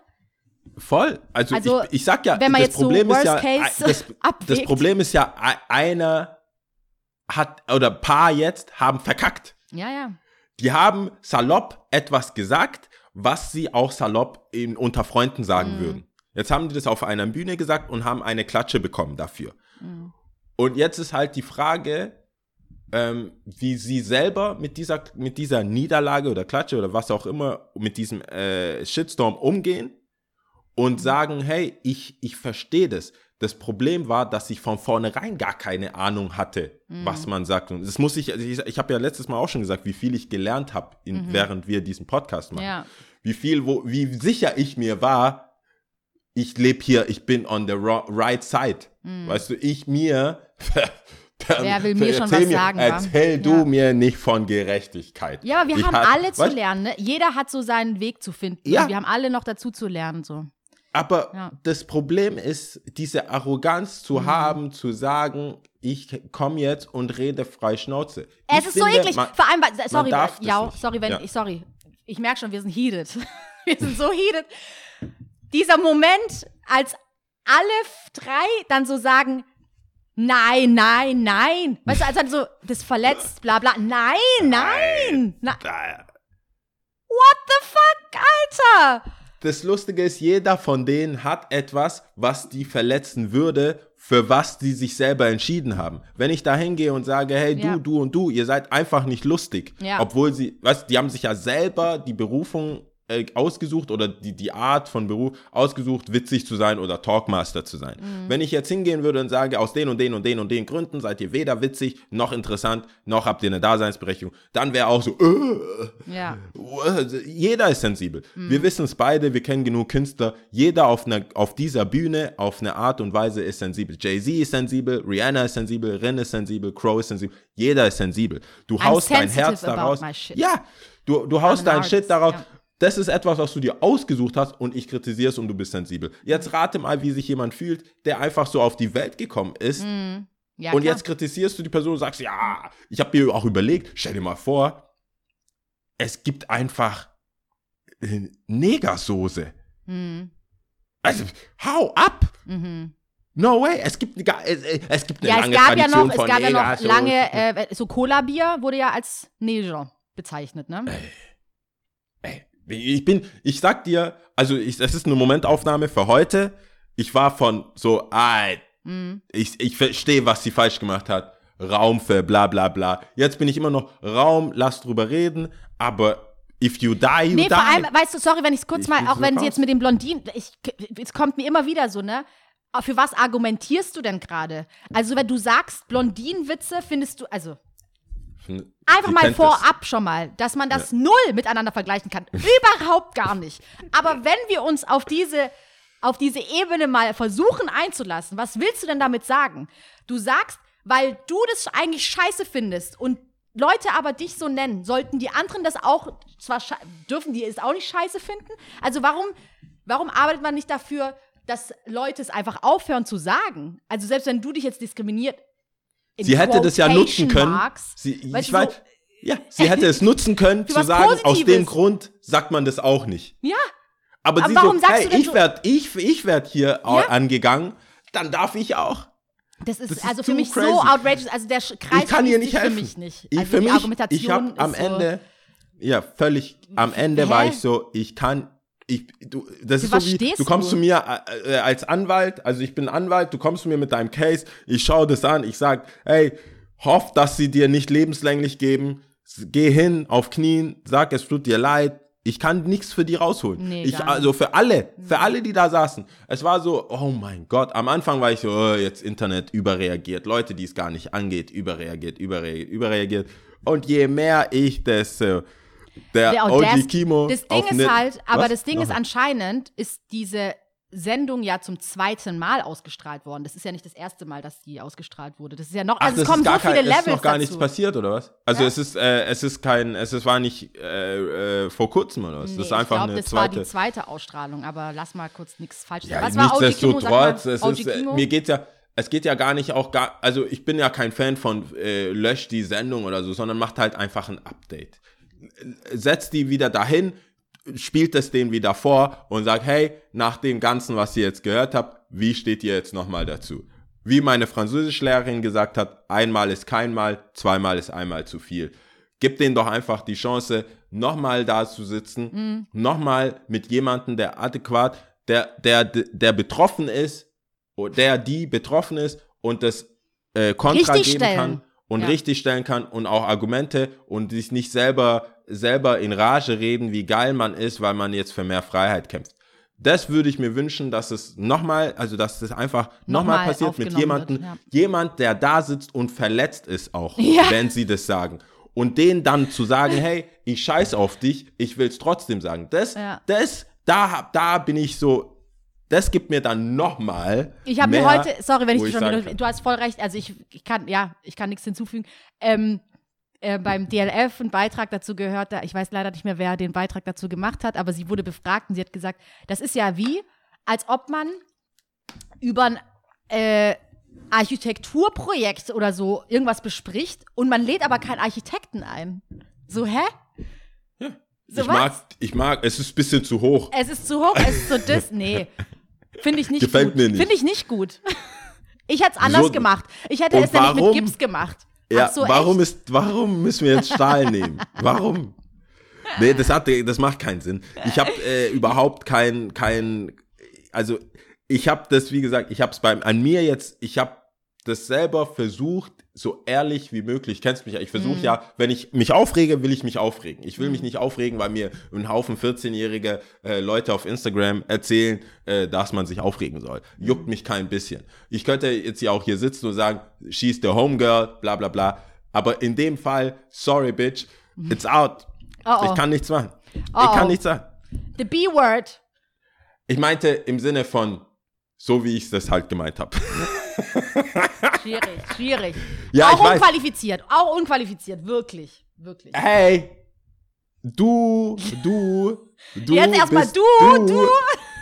S4: Voll. Also,
S2: Also,
S4: ich, ich sag ja,
S2: wenn man
S4: das
S2: jetzt so
S4: Problem ist ja, das, das. Problem ist ja, einer hat, oder paar jetzt haben verkackt.
S2: Ja, ja.
S4: Die haben salopp etwas gesagt, was sie auch salopp in, unter Freunden sagen
S2: Mhm.
S4: würden. Jetzt haben die das auf einer Bühne gesagt und haben eine Klatsche bekommen dafür.
S2: Mhm.
S4: Und jetzt ist halt die Frage, ähm, wie sie selber mit dieser, mit dieser Niederlage oder Klatsche oder was auch immer, mit diesem äh, Shitstorm umgehen und sagen, hey, ich, ich verstehe das. Das Problem war, dass ich von vornherein gar keine Ahnung hatte, was man sagt. Und das muss ich, also ich, ich habe ja letztes Mal auch schon gesagt, wie viel ich gelernt habe, während wir diesen Podcast machen.
S2: Ja.
S4: Wie viel, wo, wie sicher ich mir war, ich lebe hier, ich bin on the right side. Weißt du, ich mir.
S2: Wer will mir schon was
S4: mir,
S2: sagen?
S4: Erzähl du
S2: Ja.
S4: mir nicht von Gerechtigkeit.
S2: Ja, aber wir
S4: Ich
S2: haben
S4: hab-
S2: alle zu
S4: weißt-
S2: lernen, ne? Jeder hat so seinen Weg zu finden.
S4: Ja.
S2: Und wir haben alle noch dazu zu lernen, so.
S4: Aber
S2: Ja.
S4: das Problem ist, diese Arroganz zu
S2: Mhm.
S4: haben, zu sagen, ich komme jetzt und rede frei Schnauze.
S2: Es
S4: Ich
S2: ist so
S4: finde,
S2: eklig.
S4: man-
S2: Vor allem, weil- sorry, ja, sorry, wenn
S4: Ja.
S2: ich, sorry. Ich merke schon, wir sind heated. [LAUGHS] Wir sind so heated. Dieser Moment, als alle drei dann so sagen, nein, nein, nein. Weißt du, als dann so, das verletzt, bla bla. Nein, nein. Na, what the fuck, Alter?
S4: Das Lustige ist, jeder von denen hat etwas, was die verletzen würde, für was die sich selber entschieden haben. Wenn ich da hingehe und sage, hey, du,
S2: Ja.
S4: du und du, ihr seid einfach nicht lustig.
S2: Ja.
S4: Obwohl sie, weißt die haben sich ja selber die Berufung äh, ausgesucht oder die, die Art von Beruf ausgesucht, witzig zu sein oder Talkmaster zu sein.
S2: Mhm.
S4: Wenn ich jetzt hingehen würde und sage, aus den und den und den und den Gründen seid ihr weder witzig, noch interessant, noch habt ihr eine Daseinsberechtigung, dann wäre auch so, äh,
S2: Ja.
S4: jeder ist sensibel.
S2: Mhm.
S4: Wir wissen es beide, wir kennen genug Künstler. Jeder auf, einer, auf dieser Bühne, auf eine Art und Weise ist sensibel. Jay-Z ist sensibel, Rihanna ist sensibel, Rin ist sensibel, Crow ist sensibel. Jeder ist sensibel. Du
S2: I'm
S4: haust dein Herz daraus. Ja, du, du haust dein Shit daraus.
S2: ja.
S4: Das ist etwas, was du dir ausgesucht hast und ich kritisiere es und du bist sensibel. Jetzt rate mal, wie sich jemand fühlt, der einfach so auf die Welt gekommen ist
S2: ja
S4: und
S2: klar.
S4: jetzt kritisierst du die Person und sagst, ja, ich habe mir auch überlegt, stell dir mal vor, es gibt einfach äh, Negersoße.
S2: Mhm.
S4: Also, hau ab!
S2: Mhm.
S4: No way, es gibt, es, äh, es gibt eine
S2: Ja, es
S4: lange
S2: gab ja
S4: Tradition
S2: noch, es
S4: von
S2: gab ja noch lange, äh, so Cola-Bier wurde ja als Neger bezeichnet, ne?
S4: Ey, ich bin, ich sag dir, also ich, es ist eine Momentaufnahme für heute. Ich war von so, ah,
S2: Mhm.
S4: ich, ich verstehe, was sie falsch gemacht hat. Raum für bla bla bla. Jetzt bin ich immer noch Raum, lass drüber reden, aber if you die, you
S2: Nee,
S4: die.
S2: vor allem, weißt du, sorry, wenn ich es kurz
S4: Ich
S2: mal, auch
S4: so
S2: wenn sie
S4: raus.
S2: jetzt mit dem Blondinen, ich, es kommt mir immer wieder so, ne? Für was argumentierst du denn gerade? Also, wenn du sagst, Blondinenwitze findest du, also einfach mal vorab schon mal, dass man das null miteinander vergleichen kann. Überhaupt gar nicht. Aber wenn wir uns auf diese, auf diese Ebene mal versuchen einzulassen, was willst du denn damit sagen? Du sagst, weil du das eigentlich scheiße findest und Leute aber dich so nennen, sollten die anderen das auch, zwar dürfen die es auch nicht scheiße finden? Also warum, warum arbeitet man nicht dafür, dass Leute es einfach aufhören zu sagen? Also selbst wenn du dich jetzt diskriminiert, in
S4: Sie hätte das ja nutzen können.
S2: Marks,
S4: Sie, ich weiß,
S2: so-
S4: ja, sie hätte es nutzen [LAUGHS] können, zu sagen, aus
S2: Positives.
S4: dem Grund sagt man das auch nicht.
S2: Ja,
S4: Aber,
S2: Aber
S4: sie
S2: warum
S4: so,
S2: sagst
S4: hey,
S2: du denn
S4: ich
S2: so-
S4: werde ich, ich werd hier
S2: Ja.
S4: angegangen, dann darf ich auch.
S2: das ist,
S4: Das ist
S2: also für mich
S4: crazy.
S2: so outrageous. Also der Kreis
S4: ich kann ihr nicht helfen.
S2: für mich nicht.
S4: Ich,
S2: Also
S4: für
S2: die
S4: mich,
S2: Argumentation
S4: ich habe am
S2: so,
S4: Ende, ja, völlig, am Ende
S2: Hä?
S4: war ich so, ich kann, ich, du, das
S2: Für
S4: ist so wie, du kommst
S2: du?
S4: zu mir äh, äh, als Anwalt, also ich bin Anwalt, du kommst zu mir mit deinem Case, ich schaue das an, ich sag, hey, hoff, dass sie dir nicht lebenslänglich geben, geh hin, auf Knien, sag, es tut dir leid, ich kann nichts für die rausholen.
S2: Nee,
S4: ich, also für alle, für alle, die da saßen. Es war so, oh mein Gott, am Anfang war ich so, oh, jetzt Internet überreagiert, Leute, die es gar nicht angeht, überreagiert, überreagiert, überreagiert. Und je mehr ich das, äh, der,
S2: Der
S4: OG Kimo
S2: Das Ding ist halt, aber
S4: Was?
S2: das Ding ist
S4: Aha.
S2: anscheinend, ist diese Sendung ja zum zweiten Mal ausgestrahlt worden. Das ist ja nicht das erste Mal, dass die ausgestrahlt wurde. Das ist ja noch,
S4: Ach,
S2: also es
S4: das
S2: kommen
S4: ist
S2: so viele Levels
S4: ist noch gar
S2: dazu.
S4: nichts passiert, oder was? Also
S2: Ja.
S4: es ist, äh, es ist kein, es ist, war nicht äh, äh, vor kurzem, oder was?
S2: Nee,
S4: das ist einfach
S2: ich glaube,
S4: eine
S2: das war
S4: zweite.
S2: die zweite Ausstrahlung, aber lass mal kurz nichts falsch
S4: Ja,
S2: sagen. Was war
S4: nichtsdestotrotz, es ist, äh, mir geht's ja, es geht ja gar nicht auch gar, also ich bin ja kein Fan von äh, löscht die Sendung oder so, sondern macht halt einfach ein Update. Setzt die wieder dahin, spielt es denen wieder vor und sagt, hey, nach dem Ganzen, was ihr jetzt gehört habt, wie steht ihr jetzt nochmal dazu? Wie meine Französischlehrerin gesagt hat, einmal ist kein Mal, zweimal ist einmal zu viel. Gib denen doch einfach die Chance, nochmal da zu sitzen,
S2: Mhm.
S4: nochmal mit jemandem, der adäquat, der, der, der betroffen ist, oder der, die betroffen ist und das äh, Kontra
S2: Richtig
S4: geben
S2: stellen.
S4: kann und
S2: Ja.
S4: richtig stellen kann und auch Argumente und sich nicht selber, selber in Rage reden, wie geil man ist, weil man jetzt für mehr Freiheit kämpft. Das würde ich mir wünschen, dass es nochmal, also dass das einfach nochmal
S2: Nochmal
S4: passiert mit jemandem,
S2: ja.
S4: jemand, der da sitzt und verletzt ist auch, [LAUGHS]
S2: Ja.
S4: wenn sie das sagen. Und denen dann zu sagen, hey, ich scheiß auf dich, ich will es trotzdem sagen. Das,
S2: Ja.
S4: das, da, hab- da bin ich so, das gibt mir dann nochmal.
S2: Ich habe mir heute, sorry, wenn ich dich schon
S4: kann.
S2: du hast voll recht, also ich, ich kann, ja, ich kann nichts hinzufügen. Ähm, äh, beim DLF einen Beitrag dazu gehört, da, ich weiß leider nicht mehr, wer den Beitrag dazu gemacht hat, aber sie wurde befragt und sie hat gesagt, das ist ja wie, als ob man über ein äh, Architekturprojekt oder so irgendwas bespricht und man lädt aber keinen Architekten ein. So, hä? So
S4: ich
S2: was?
S4: mag, ich mag, es ist ein bisschen zu hoch.
S2: Es ist zu hoch, es ist so dis. Nee. Finde ich nicht
S4: Gefällt
S2: gut.
S4: mir nicht.
S2: Finde ich nicht gut. [LAUGHS] Ich hätte es anders
S4: Wieso?
S2: gemacht. Ich hätte es nämlich mit? Gips gemacht.
S4: Ja,
S2: so,
S4: warum,
S2: echt?
S4: ist, warum müssen wir jetzt Stahl nehmen? [LAUGHS] Warum? Nee, das, hat, das macht keinen Sinn. Ich habe äh, [LAUGHS] überhaupt kein, kein, also ich habe das, wie gesagt, ich habe es beim, an mir jetzt, ich habe das selber versucht, so ehrlich wie möglich. Kennst mich ja, ich versuche
S2: Mhm.
S4: ja, wenn ich mich aufrege, will ich mich aufregen. Ich will mich nicht aufregen, weil mir ein Haufen 14-jährige äh, Leute auf Instagram erzählen, äh, dass man sich aufregen soll.
S2: Mhm.
S4: Juckt mich kein bisschen. Ich könnte jetzt ja auch hier sitzen und sagen, she's the homegirl, bla bla bla. Aber in dem Fall, sorry bitch, it's out.
S2: Oh, oh.
S4: Ich kann nichts machen.
S2: Oh,
S4: ich kann nichts sagen.
S2: The B-Word.
S4: Ich meinte im Sinne von, so wie ich das halt gemeint habe. [LAUGHS]
S2: Schwierig, schwierig.
S4: Ja,
S2: auch
S4: ich weiß.
S2: unqualifiziert, auch unqualifiziert, wirklich, wirklich.
S4: Hey, du, du, du.
S2: Jetzt erstmal
S4: bist
S2: du, du.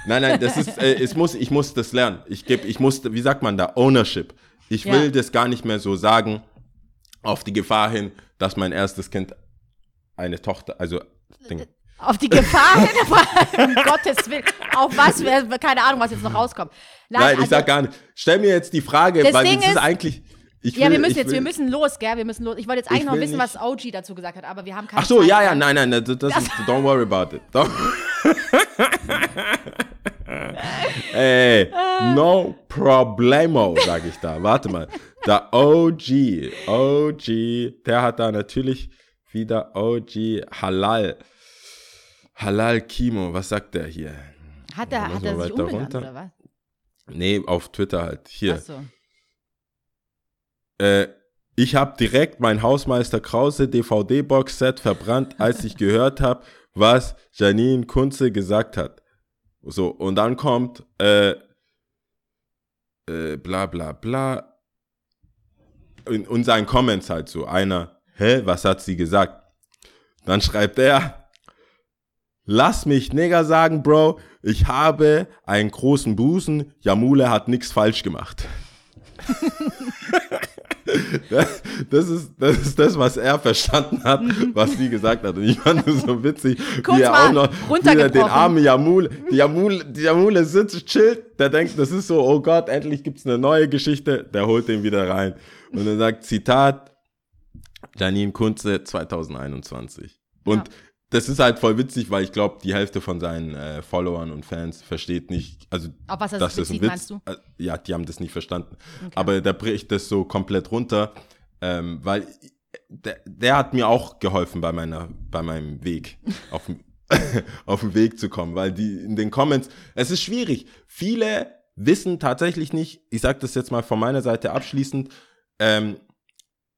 S4: Nein, nein, das ist, äh, es muss, ich muss das lernen. Ich gebe, ich muss, wie sagt man da, Ownership. Ich
S2: Ja.
S4: will das gar nicht mehr so sagen, auf die Gefahr hin, dass mein erstes Kind eine Tochter, also, Ding.
S2: Auf die Gefahr hin, um [LAUGHS] Gottes Willen. Auf was, keine Ahnung, was jetzt noch rauskommt.
S4: Nein, ich
S2: also-
S4: sag gar nicht. Stell mir jetzt die Frage, weil das ist
S2: ist-
S4: eigentlich. Ich
S2: Ja,
S4: will-
S2: wir müssen jetzt,
S4: will,
S2: wir müssen los, gell? Wir müssen los. Ich wollte jetzt eigentlich
S4: Ich
S2: noch wissen,
S4: nicht-
S2: was OG dazu gesagt hat, aber wir haben keine
S4: Ach so,
S2: Zeit
S4: ja, ja, nein, nein, das, das ist, [LAUGHS] don't worry about it. Don't. [LAUGHS] Ey, no problemo, sag ich da. Warte mal. Der OG, OG, der hat da natürlich wieder OG Halal. Halal Kimo, was sagt der hier?
S2: Hat er, hat er sich umbenannt, oder was?
S4: Nee, auf Twitter halt. Hier.
S2: Ach so.
S4: Äh, ich habe direkt mein Hausmeister Krause DVD-Box-Set verbrannt, als ich gehört habe, was Janine Kunze gesagt hat. So, und dann kommt äh, äh, bla bla bla. In, und seinen Comments halt so. Einer, hä, was hat sie gesagt? Dann schreibt er, lass mich Nigger sagen, Bro, ich habe einen großen Busen, Jamule hat nichts falsch gemacht. Das, [LAUGHS] das, ist, das ist das, was er verstanden hat, was sie gesagt hat. Und ich fand es so witzig,
S2: Kurz
S4: wie er auch noch wieder den armen Jamule, die Jamule, die Jamule sitzt, chillt, der denkt, das ist so, oh Gott, endlich gibt's eine neue Geschichte, der holt den wieder rein. Und er sagt, Zitat, Janine Kunze 2021. Und
S2: Ja.
S4: Das ist halt voll witzig, weil ich glaube, die Hälfte von seinen äh, Followern und Fans versteht nicht, also
S2: Auf was
S4: das ein
S2: bezieht,
S4: Witz,
S2: du?
S4: äh, ja, die haben das nicht verstanden. Aber der bricht das so komplett runter, ähm, weil der, der hat mir auch geholfen bei meiner, bei meinem Weg auf, auf den Weg zu kommen, weil die in den Comments, es ist schwierig. Viele wissen tatsächlich nicht, ich sage das jetzt mal von meiner Seite abschließend, ähm,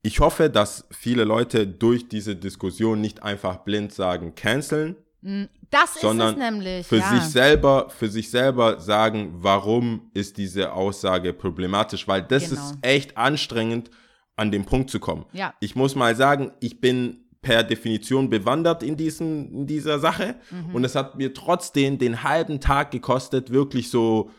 S4: ich hoffe, dass viele Leute durch diese Diskussion nicht einfach blind sagen, canceln,
S2: Das
S4: sondern
S2: ist es nämlich.
S4: für
S2: ja.
S4: sich selber, für sich selber sagen, warum ist diese Aussage problematisch, weil das
S2: Genau.
S4: ist echt anstrengend, an den Punkt zu kommen.
S2: Ja.
S4: Ich muss mal sagen, ich bin per Definition bewandert in, diesen, in dieser Sache
S2: Mhm.
S4: und es hat mir trotzdem den halben Tag gekostet, wirklich so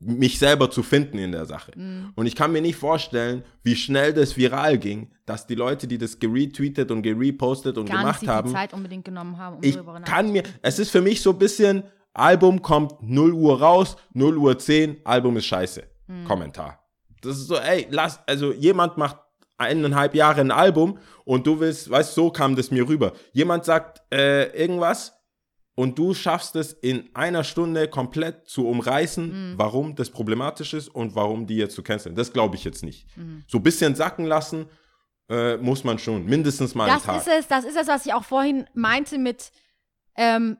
S4: mich selber zu finden in der Sache.
S2: Mhm.
S4: Und ich kann mir nicht vorstellen, wie schnell das viral ging, dass die Leute, die das geretweetet und gerepostet und
S2: Gar nicht
S4: gemacht
S2: sich
S4: haben,
S2: die Zeit unbedingt genommen haben, um
S4: ich kann mir, es ist für mich so ein bisschen, Album kommt 0 Uhr raus, 0 Uhr 10, Album ist scheiße.
S2: Hm.
S4: Kommentar. Das ist so, ey, lass, also jemand macht eineinhalb Jahre ein Album und du willst, weißt so kam das mir rüber. Jemand sagt äh, irgendwas und du schaffst es in einer Stunde komplett zu umreißen,
S2: Hm.
S4: warum das problematisch ist und warum die jetzt zu canceln. Das glaube ich jetzt nicht.
S2: Hm.
S4: So ein bisschen sacken lassen äh, muss man schon, mindestens mal
S2: Das
S4: einen
S2: ist
S4: Tag.
S2: es, das ist es, was ich auch vorhin meinte mit, ähm,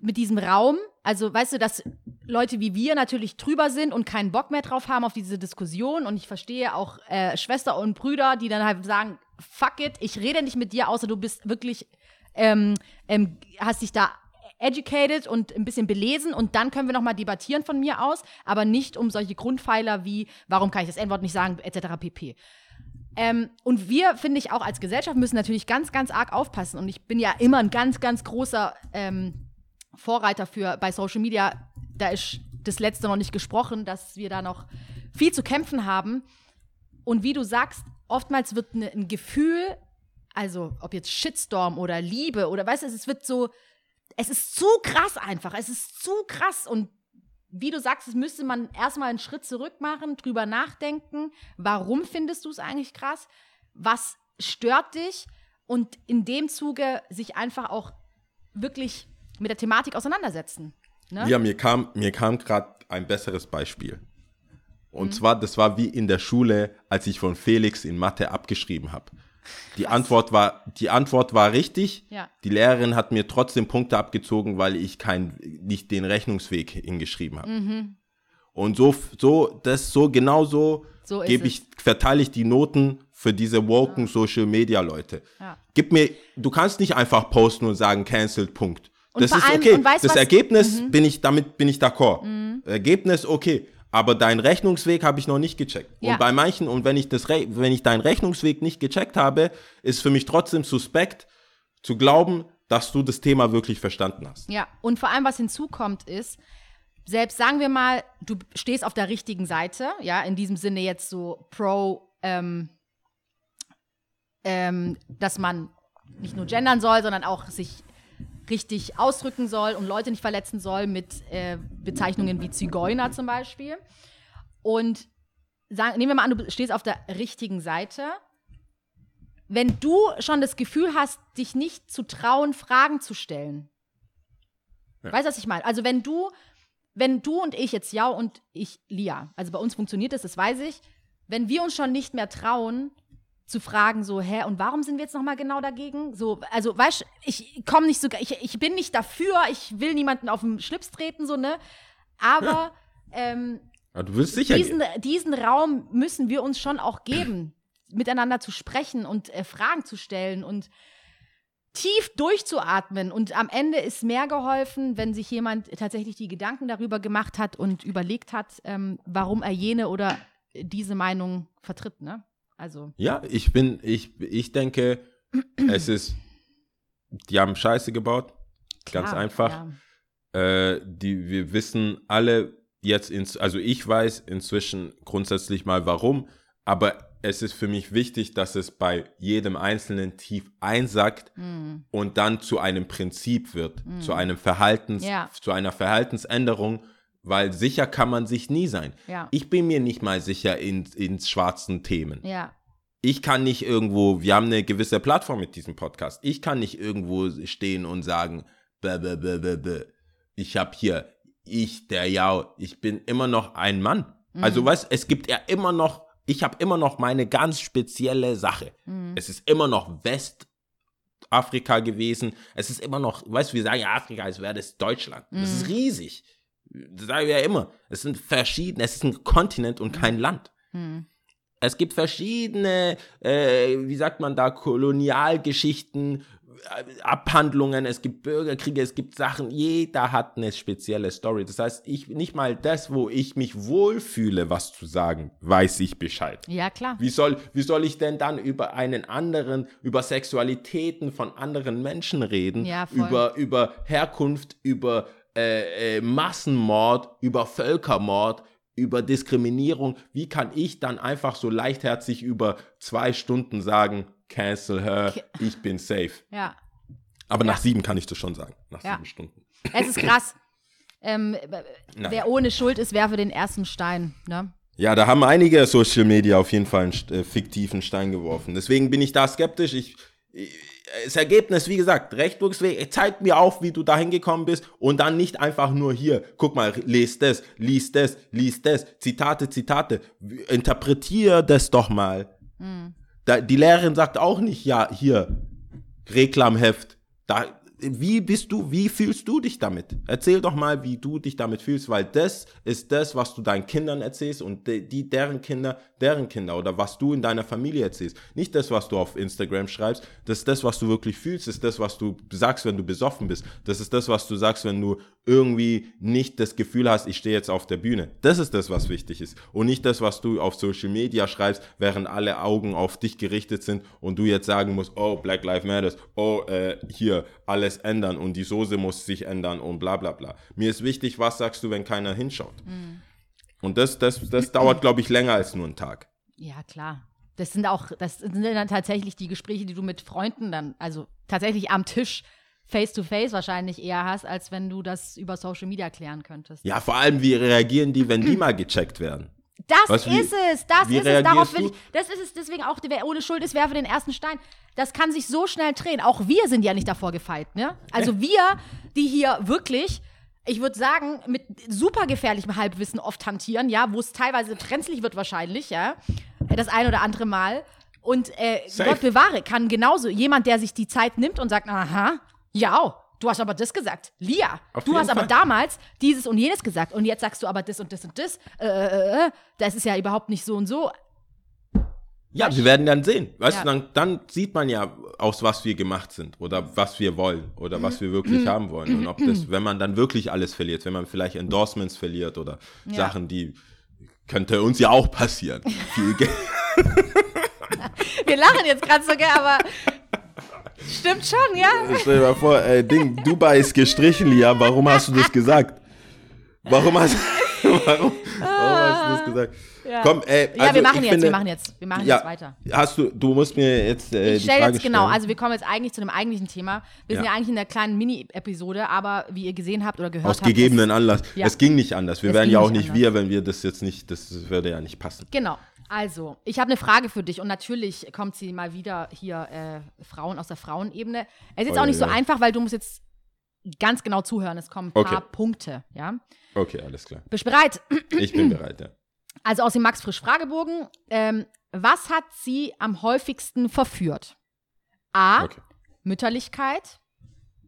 S2: mit diesem Raum. Also, weißt du, dass Leute wie wir natürlich drüber sind und keinen Bock mehr drauf haben auf diese Diskussion. Und ich verstehe auch äh, Schwester und Brüder, die dann halt sagen, fuck it, ich rede nicht mit dir, außer du bist wirklich, ähm, ähm, hast dich da educated und ein bisschen belesen und dann können wir noch mal debattieren von mir aus, aber nicht um solche Grundpfeiler wie, warum kann ich das N-Wort nicht sagen, etc. pp. Ähm, und wir, finde ich, auch als Gesellschaft müssen natürlich ganz, ganz arg aufpassen. Und ich bin ja immer ein ganz, ganz großer ähm, Vorreiter für bei Social Media. Da ist das letzte noch nicht gesprochen, dass wir da noch viel zu kämpfen haben. Und wie du sagst, oftmals wird ne, ein Gefühl, also ob jetzt Shitstorm oder Liebe oder weißt du, es wird so, es ist zu krass einfach, es ist zu krass und wie du sagst, es müsste man erstmal einen Schritt zurück machen, drüber nachdenken, warum findest du es eigentlich krass, was stört dich und in dem Zuge sich einfach auch wirklich mit der Thematik auseinandersetzen. Ne?
S4: Ja, mir kam, mir kam gerade ein besseres Beispiel. Und zwar, das war wie in der Schule, als ich von Felix in Mathe abgeschrieben habe. Die Antwort war, die Antwort war richtig.
S2: Ja.
S4: Die Lehrerin hat mir trotzdem Punkte abgezogen, weil ich kein, nicht den Rechnungsweg hingeschrieben habe.
S2: Mhm.
S4: Und so, so, das so genau so,
S2: So
S4: gebe ich, verteile ich die Noten für diese woken Social Media Leute.
S2: Ja.
S4: Gib mir, du kannst nicht einfach posten und sagen cancelled Punkt.
S2: Und
S4: das ist
S2: allem-
S4: okay.
S2: weißt
S4: das
S2: was- Mhm.
S4: Ergebnis bin ich damit bin ich d'accord. Ergebnis okay. Aber deinen Rechnungsweg habe ich noch nicht gecheckt.
S2: Ja.
S4: Und bei manchen, und wenn ich das Re wenn ich deinen Rechnungsweg nicht gecheckt habe, ist für mich trotzdem suspekt zu glauben, dass du das Thema wirklich verstanden hast.
S2: Ja, und vor allem, was hinzukommt, ist, selbst sagen wir mal, du stehst auf der richtigen Seite, ja, in diesem Sinne jetzt so pro, ähm, ähm, dass man nicht nur gendern soll, sondern auch sich richtig ausdrücken soll und Leute nicht verletzen soll mit äh, Bezeichnungen wie Zigeuner zum Beispiel. Und sagen, nehmen wir mal an, du stehst auf der richtigen Seite. Wenn du schon das Gefühl hast, dich nicht zu trauen, Fragen zu stellen, Weißt du, was ich meine? Also wenn du, wenn du und ich jetzt ja und ich Lia, also bei uns funktioniert das, das weiß ich, wenn wir uns schon nicht mehr trauen zu fragen so, hä, und warum sind wir jetzt nochmal genau dagegen? So, also weißt, du, ich komme nicht sogar, ich, ich bin nicht dafür, ich will niemanden auf den Schlips treten, so, ne? Aber ähm,
S4: Aber du willst sicher
S2: diesen,
S4: gehen.
S2: diesen Raum müssen wir uns schon auch geben, miteinander zu sprechen und äh, Fragen zu stellen und tief durchzuatmen. Und am Ende ist mehr geholfen, wenn sich jemand tatsächlich die Gedanken darüber gemacht hat und überlegt hat, ähm, warum er jene oder diese Meinung vertritt. Ne? Also,
S4: Ja, ich bin, ich, ich denke, es ist, die haben Scheiße gebaut. Ganz
S2: klar,
S4: einfach.
S2: Ja.
S4: Äh, die, wir wissen alle jetzt, ins, also ich weiß inzwischen grundsätzlich mal warum, aber es ist für mich wichtig, dass es bei jedem Einzelnen tief einsackt
S2: Hm.
S4: und dann zu einem Prinzip wird, zu einem Verhaltens,
S2: Ja.
S4: zu einer Verhaltensänderung, weil sicher kann man sich nie sein.
S2: Ja.
S4: Ich bin mir nicht mal sicher in, in schwarzen Themen.
S2: ja.
S4: Ich kann nicht irgendwo, wir haben eine gewisse Plattform mit diesem Podcast. Ich kann nicht irgendwo stehen und sagen, bäh, bäh, bäh, bäh, bäh. ich habe hier, ich, der Jao, ich bin immer noch ein Mann. Also weißt, es gibt ja immer noch, ich habe immer noch meine ganz spezielle Sache. Es ist immer noch Westafrika gewesen. Es ist immer noch, weißt du, wir sagen ja Afrika, als wäre das Deutschland. Das ist riesig. Das sagen wir ja immer. Es sind verschiedene, es ist ein Kontinent und kein Land. Es gibt verschiedene, äh, wie sagt man da, Kolonialgeschichten, äh, Abhandlungen, es gibt Bürgerkriege, es gibt Sachen, jeder hat eine spezielle Story. Das heißt, ich nicht mal das, wo ich mich wohlfühle, was zu sagen, weiß ich Bescheid.
S2: ja, klar.
S4: Wie soll, wie soll ich denn dann über einen anderen, über Sexualitäten von anderen Menschen reden?
S2: Ja, voll.
S4: über, über Herkunft, über äh, äh, Massenmord, über Völkermord, über Diskriminierung. Wie kann ich dann einfach so leichtherzig über zwei Stunden sagen, cancel her, ich bin safe.
S2: Ja.
S4: Aber nach
S2: Ja.
S4: sieben kann ich das schon sagen. Nach
S2: Ja.
S4: sieben Stunden.
S2: Es ist krass. ähm, wer ohne Schuld ist, werfe den ersten Stein. Ne?
S4: Ja, da haben einige Social Media auf jeden Fall einen äh, fiktiven Stein geworfen. Deswegen bin ich da skeptisch. Ich, ich, das Ergebnis, wie gesagt, Rechnungsweg, zeig mir auf, wie du da hingekommen bist und dann nicht einfach nur hier, guck mal, lest das, lies das, lies das, Zitate, Zitate, interpretier das doch mal. Da, die Lehrerin sagt auch nicht, ja, hier, Reklamheft, da, wie bist du, wie fühlst du dich damit? Erzähl doch mal, wie du dich damit fühlst, weil das ist das, was du deinen Kindern erzählst und die, deren Kinder, deren Kinder oder was du in deiner Familie erzählst. Nicht das, was du auf Instagram schreibst, das ist das, was du wirklich fühlst, das ist das, was du sagst, wenn du besoffen bist. Das ist das, was du sagst, wenn du irgendwie nicht das Gefühl hast, ich stehe jetzt auf der Bühne. Das ist das, was wichtig ist. Und nicht das, was du auf Social Media schreibst, während alle Augen auf dich gerichtet sind und du jetzt sagen musst, oh, Black Lives Matters, oh, äh, hier, alle alles ändern und die Soße muss sich ändern und bla bla bla. Mir ist wichtig, was sagst du, wenn keiner hinschaut. Und das, das, das dauert, glaube ich, länger als nur einen Tag.
S2: Ja, klar. Das sind auch, das sind dann tatsächlich die Gespräche, die du mit Freunden dann, also tatsächlich am Tisch face to face wahrscheinlich eher hast, als wenn du das über Social Media klären könntest.
S4: Ja, vor allem, wie reagieren die, wenn die [CLEARS THROAT] mal gecheckt werden?
S2: Das
S4: Was, wie-
S2: ist es, das
S4: wie
S2: ist es. Darauf will ich, das ist es deswegen auch, wer ohne Schuld ist, werfe den ersten Stein. Das kann sich so schnell drehen. Auch wir sind ja nicht davor gefeit, ne? Also wir, die hier wirklich, ich würde sagen, mit super gefährlichem Halbwissen oft hantieren, ja, wo es teilweise brenzlig wird wahrscheinlich, ja, das ein oder andere Mal. Und äh. Gott bewahre, kann genauso jemand, der sich die Zeit nimmt und sagt, aha, ja, du hast aber das gesagt. Lia,
S4: Auf
S2: du hast aber
S4: Fall.
S2: damals dieses und jenes gesagt und jetzt sagst du aber das und das und das. Äh, äh, äh, das ist ja überhaupt nicht so und so.
S4: Ja, wir werden dann sehen. Weißt
S2: Ja.
S4: du, dann, dann sieht man ja, aus was wir gemacht sind oder was wir wollen oder was wir wirklich haben wollen. Und ob das, wenn man dann wirklich alles verliert, wenn man vielleicht Endorsements verliert oder Sachen, die könnte uns ja auch passieren. Viel Geld. [LAUGHS]
S2: Wir lachen jetzt gerade sogar, aber stimmt schon, ja?
S4: Stell dir mal vor, ey, Ding, Dubai ist gestrichen, Lia. Warum hast du das gesagt? Warum hast, [LAUGHS] warum, warum hast du das gesagt? Komm, ey,
S2: Ja,
S4: also
S2: wir machen
S4: ich
S2: jetzt,
S4: finde,
S2: wir machen jetzt, wir machen
S4: ja,
S2: jetzt weiter.
S4: Hast du, du musst mir jetzt äh,
S2: Ich
S4: die
S2: stelle
S4: Frage
S2: jetzt genau,
S4: stellen.
S2: also wir kommen jetzt eigentlich zu dem eigentlichen Thema. Wir sind
S4: Ja.
S2: ja eigentlich in der kleinen Mini-Episode, aber wie ihr gesehen habt oder gehört
S4: Aus
S2: habt.
S4: gegebenen
S2: ist-
S4: Anlass.
S2: Ja.
S4: Es ging nicht anders. Wir
S2: Es
S4: wären ja auch
S2: nicht
S4: nicht
S2: anders.
S4: wir, wenn wir das jetzt nicht, das würde ja nicht passen.
S2: Genau. Also, ich habe eine Frage für dich und natürlich kommt sie mal wieder hier äh, Frauen aus der Frauenebene. Es ist jetzt
S4: Oh,
S2: auch nicht
S4: ja,
S2: so einfach, weil du musst jetzt ganz genau zuhören. Es kommen ein paar
S4: Okay.
S2: Punkte, ja?
S4: Okay, alles klar.
S2: Bist du bereit?
S4: Ich bin bereit, ja.
S2: Also aus dem Max Frisch Fragebogen. Ähm, was hat sie am häufigsten verführt? A.
S4: Okay.
S2: Mütterlichkeit.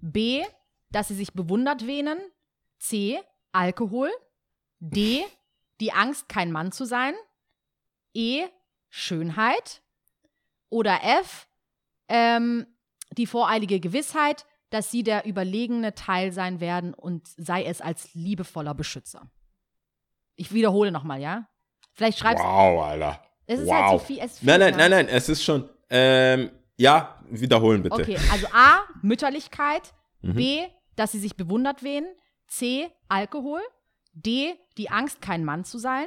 S2: B. Dass sie sich bewundert wähnen. C. Alkohol. D. Die Angst, kein Mann zu sein. E. Schönheit. Oder F. Ähm, die voreilige Gewissheit, dass sie der überlegene Teil sein werden und sei es als liebevoller Beschützer. Ich wiederhole nochmal, ja? Vielleicht schreibst
S4: Wow, Alter.
S2: Es ist
S4: wow.
S2: halt so viel- es
S4: nein, nein, nein, nein, es ist schon. Ähm, ja, wiederholen bitte.
S2: Okay, also A, Mütterlichkeit.
S4: Mhm.
S2: B, dass sie sich bewundert wähnen. C, Alkohol. D, die Angst, kein Mann zu sein.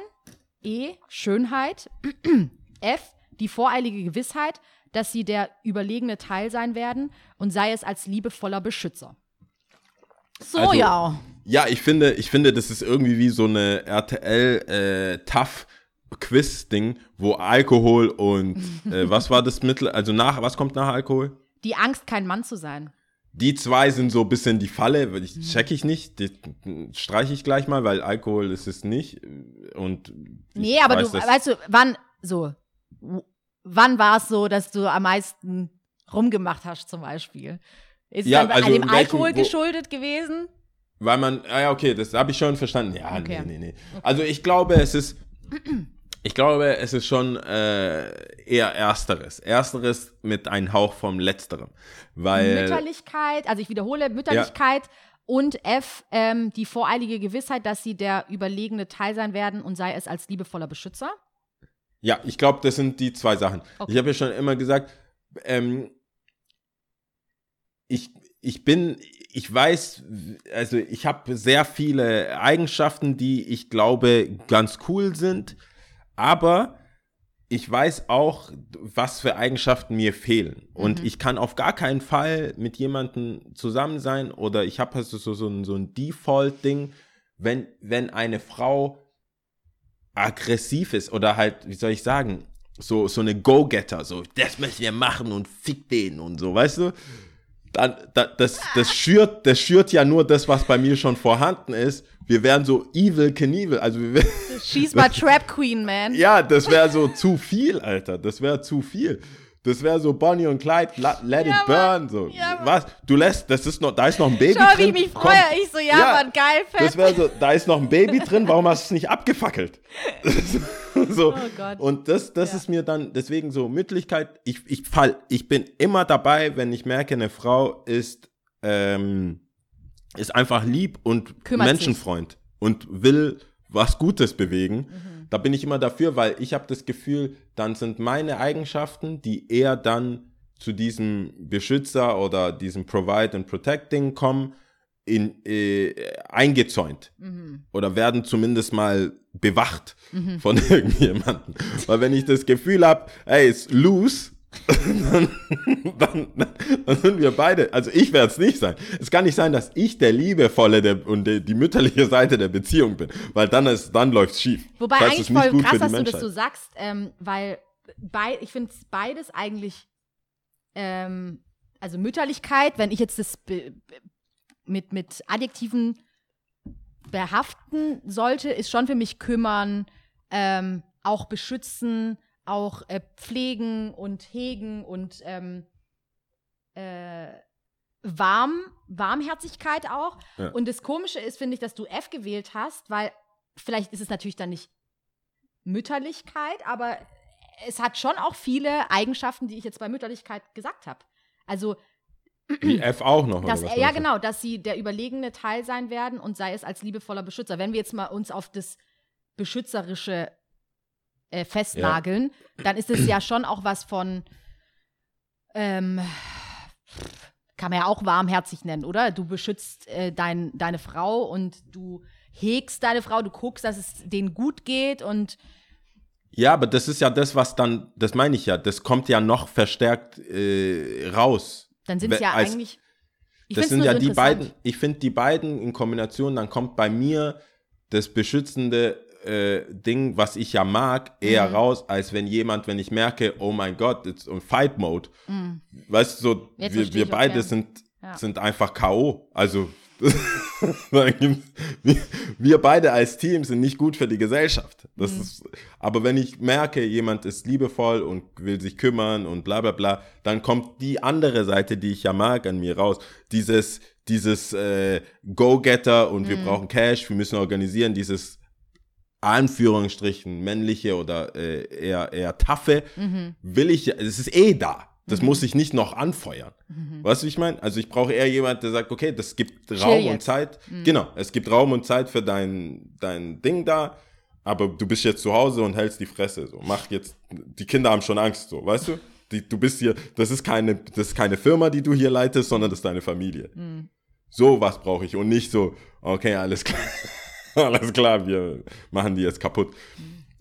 S2: E, Schönheit. [CLEARS THROAT] F, die voreilige Gewissheit, dass sie der überlegene Teil sein werden und sei es als liebevoller Beschützer. So,
S4: Also-
S2: ja.
S4: Ja, ich finde, ich finde, das ist irgendwie wie so eine RTL äh, Tough Quiz Ding, wo Alkohol und äh, was war das Mittel? Also nach, was kommt nach Alkohol?
S2: Die Angst, kein Mann zu sein.
S4: Die zwei sind so ein bisschen die Falle, ich
S2: Mhm.
S4: check ich nicht, die streiche ich gleich mal, weil Alkohol ist es nicht und
S2: Nee, aber
S4: weiß,
S2: du, weißt du, wann, so, wann war es so, dass du am meisten rumgemacht hast, zum Beispiel? Ist
S4: Ja,
S2: es dann
S4: also
S2: an dem Alkohol
S4: wo-
S2: geschuldet gewesen?
S4: Weil man, ah ja, okay, das habe ich schon verstanden. Ja,
S2: Okay.
S4: nee, nee, nee. Also ich glaube, es ist, [CLEARS THROAT] [CLEARS THROAT] ich glaube, es ist schon äh, eher Ersteres. Ersteres mit einem Hauch vom Letzterem. Weil,
S2: Mütterlichkeit, also ich wiederhole, Mütterlichkeit und F, ähm, die voreilige Gewissheit, dass sie der überlegene Teil sein werden und sei es als liebevoller Beschützer.
S4: ja, ich glaube, das sind die zwei Sachen.
S2: Okay.
S4: Ich habe ja schon immer gesagt, ähm, ich, ich bin, ich weiß, also ich habe sehr viele Eigenschaften, die ich glaube ganz cool sind, aber ich weiß auch, was für Eigenschaften mir fehlen. Und ich kann auf gar keinen Fall mit jemandem zusammen sein oder ich habe also so, so, ein, so ein Default-Ding, wenn, wenn eine Frau aggressiv ist oder halt, wie soll ich sagen, so, so eine Go-Getter, so, das müssen wir machen und fick den und so, weißt du? Dann, da, das, das, schürt, das schürt ja nur das, was bei mir schon vorhanden ist. Wir wären so evil Knievel, also wir wären, [LAUGHS]
S2: Schieß mal Trap Queen, man.
S4: ja, das wäre so zu viel, Alter. Das wäre zu viel. Das wäre so Bonnie und Clyde, let
S2: Ja,
S4: it burn. So.
S2: Ja.
S4: Was? Du lässt, das ist noch, da ist noch ein Baby
S2: Schau, wie
S4: drin.
S2: ich mich freue. Ich so, ja, Mann, geil, fett.
S4: Das wäre so, da ist noch ein Baby drin, warum hast du es nicht abgefackelt? [LAUGHS] [LAUGHS] so.
S2: Oh.
S4: Und das, das
S2: Ja.
S4: ist mir dann, deswegen so Mütterlichkeit, ich, ich fall, ich bin immer dabei, wenn ich merke, eine Frau ist, ähm, ist einfach lieb und
S2: Kümmert sich.
S4: Menschenfreund und will was Gutes bewegen.
S2: Mhm.
S4: Da bin ich immer dafür, weil ich habe das Gefühl, dann sind meine Eigenschaften, die eher dann zu diesem Beschützer oder diesem Provide and Protect Ding kommen, in, äh, eingezäunt oder werden zumindest mal bewacht von [LAUGHS] irgendjemandem. Weil wenn ich das Gefühl habe, ey, ist loose, [LAUGHS] dann, dann, dann sind wir beide, also ich werde es nicht sein. Es kann nicht sein, dass ich der liebevolle der, und die, die mütterliche Seite der Beziehung bin, weil dann ist, dann läuft's schief.
S2: Wobei
S4: Das
S2: eigentlich
S4: ist nicht
S2: voll krass, dass du das so sagst, ähm, weil bei, ich finde beides eigentlich, ähm, also Mütterlichkeit, wenn ich jetzt das mit, mit Adjektiven behaften sollte, ist schon für mich kümmern, ähm, auch beschützen, auch äh, pflegen und hegen und ähm, äh, warm, Warmherzigkeit auch.
S4: Ja.
S2: Und das Komische ist, finde ich, dass du F gewählt hast, weil vielleicht ist es natürlich dann nicht Mütterlichkeit, aber es hat schon auch viele Eigenschaften, die ich jetzt bei Mütterlichkeit gesagt habe. Also,
S4: Wie [CLEARS THROAT] F auch noch.
S2: dass, ja
S4: meinst
S2: genau, dass sie der überlegene Teil sein werden und sei es als liebevoller Beschützer. Wenn wir jetzt mal uns auf das Beschützerische äh, festnageln, [CLEARS THROAT] dann ist es ja schon auch was von, ähm, kann man ja auch warmherzig nennen, oder? Du beschützt äh, dein, deine Frau und du hegst deine Frau, du guckst, dass es denen gut geht und
S4: Ja, aber das ist ja das, was dann, das meine ich ja, das kommt ja noch verstärkt äh, raus.
S2: Dann sind es ja
S4: als-
S2: eigentlich. Ich
S4: das sind ja
S2: so
S4: die beiden, ich finde die beiden in Kombination, dann kommt bei mir das beschützende äh, Ding, was ich ja mag, eher
S2: Mhm.
S4: raus, als wenn jemand, wenn ich merke, oh mein Gott, it's on Fight Mode. Weißt du, so,
S2: Mhm. Jetzt
S4: wir, wir beide sind,
S2: Ja.
S4: sind einfach K.O. Also, wir, beide als Team sind nicht gut für die Gesellschaft. Das
S2: Mhm.
S4: ist, aber wenn ich merke, jemand ist liebevoll und will sich kümmern und bla bla bla, dann kommt die andere Seite, die ich ja mag, an mir raus. Dieses, dieses äh, Go-Getter und
S2: Mhm.
S4: wir brauchen Cash, wir müssen organisieren, dieses Anführungsstrichen männliche oder äh, eher, eher taffe,
S2: Mhm.
S4: will ich, es ist eh da. Das muss ich nicht noch anfeuern. Weißt du, wie ich meine? Also ich brauche eher jemand, der sagt, okay, das gibt Raum und
S2: jetzt.
S4: Zeit. Genau, es gibt Raum und Zeit für dein, dein Ding da, aber du bist jetzt zu Hause und hältst die Fresse. So, mach jetzt, die Kinder haben schon Angst, so, weißt du? Die, du bist hier, das ist keine, das ist keine Firma, die du hier leitest, sondern das ist deine Familie. So was brauche ich und nicht so, okay, alles klar, [LAUGHS] alles klar, wir machen die jetzt kaputt.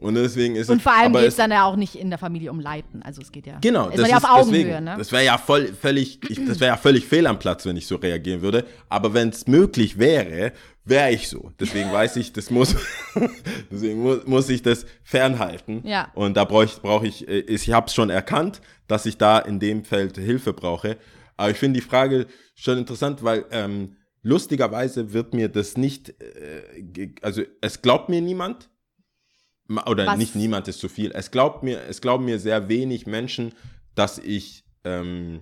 S4: Und deswegen ist
S2: Und vor allem geht
S4: es-
S2: dann ja auch nicht in der Familie um Leiten. Also es geht ja.
S4: Genau,
S2: ist man ja auf Augenhöhe, ne?
S4: Das wäre ja voll, völlig, ich, das wäre ja völlig fehl am Platz, wenn ich so reagieren würde. Aber wenn es möglich wäre, wäre ich so. Deswegen [LAUGHS] weiß ich, das muss, [LAUGHS] deswegen muss, muss ich das fernhalten.
S2: Ja.
S4: Und da brauche ich, brauche ich, äh, ich habe es schon erkannt, dass ich da in dem Feld Hilfe brauche. Aber ich finde die Frage schon interessant, weil ähm, lustigerweise wird mir das nicht, äh, also es glaubt mir niemand. Oder
S2: Was-
S4: nicht niemand ist zu viel. Es glaubt mir, es glauben mir sehr wenig Menschen, dass ich ähm,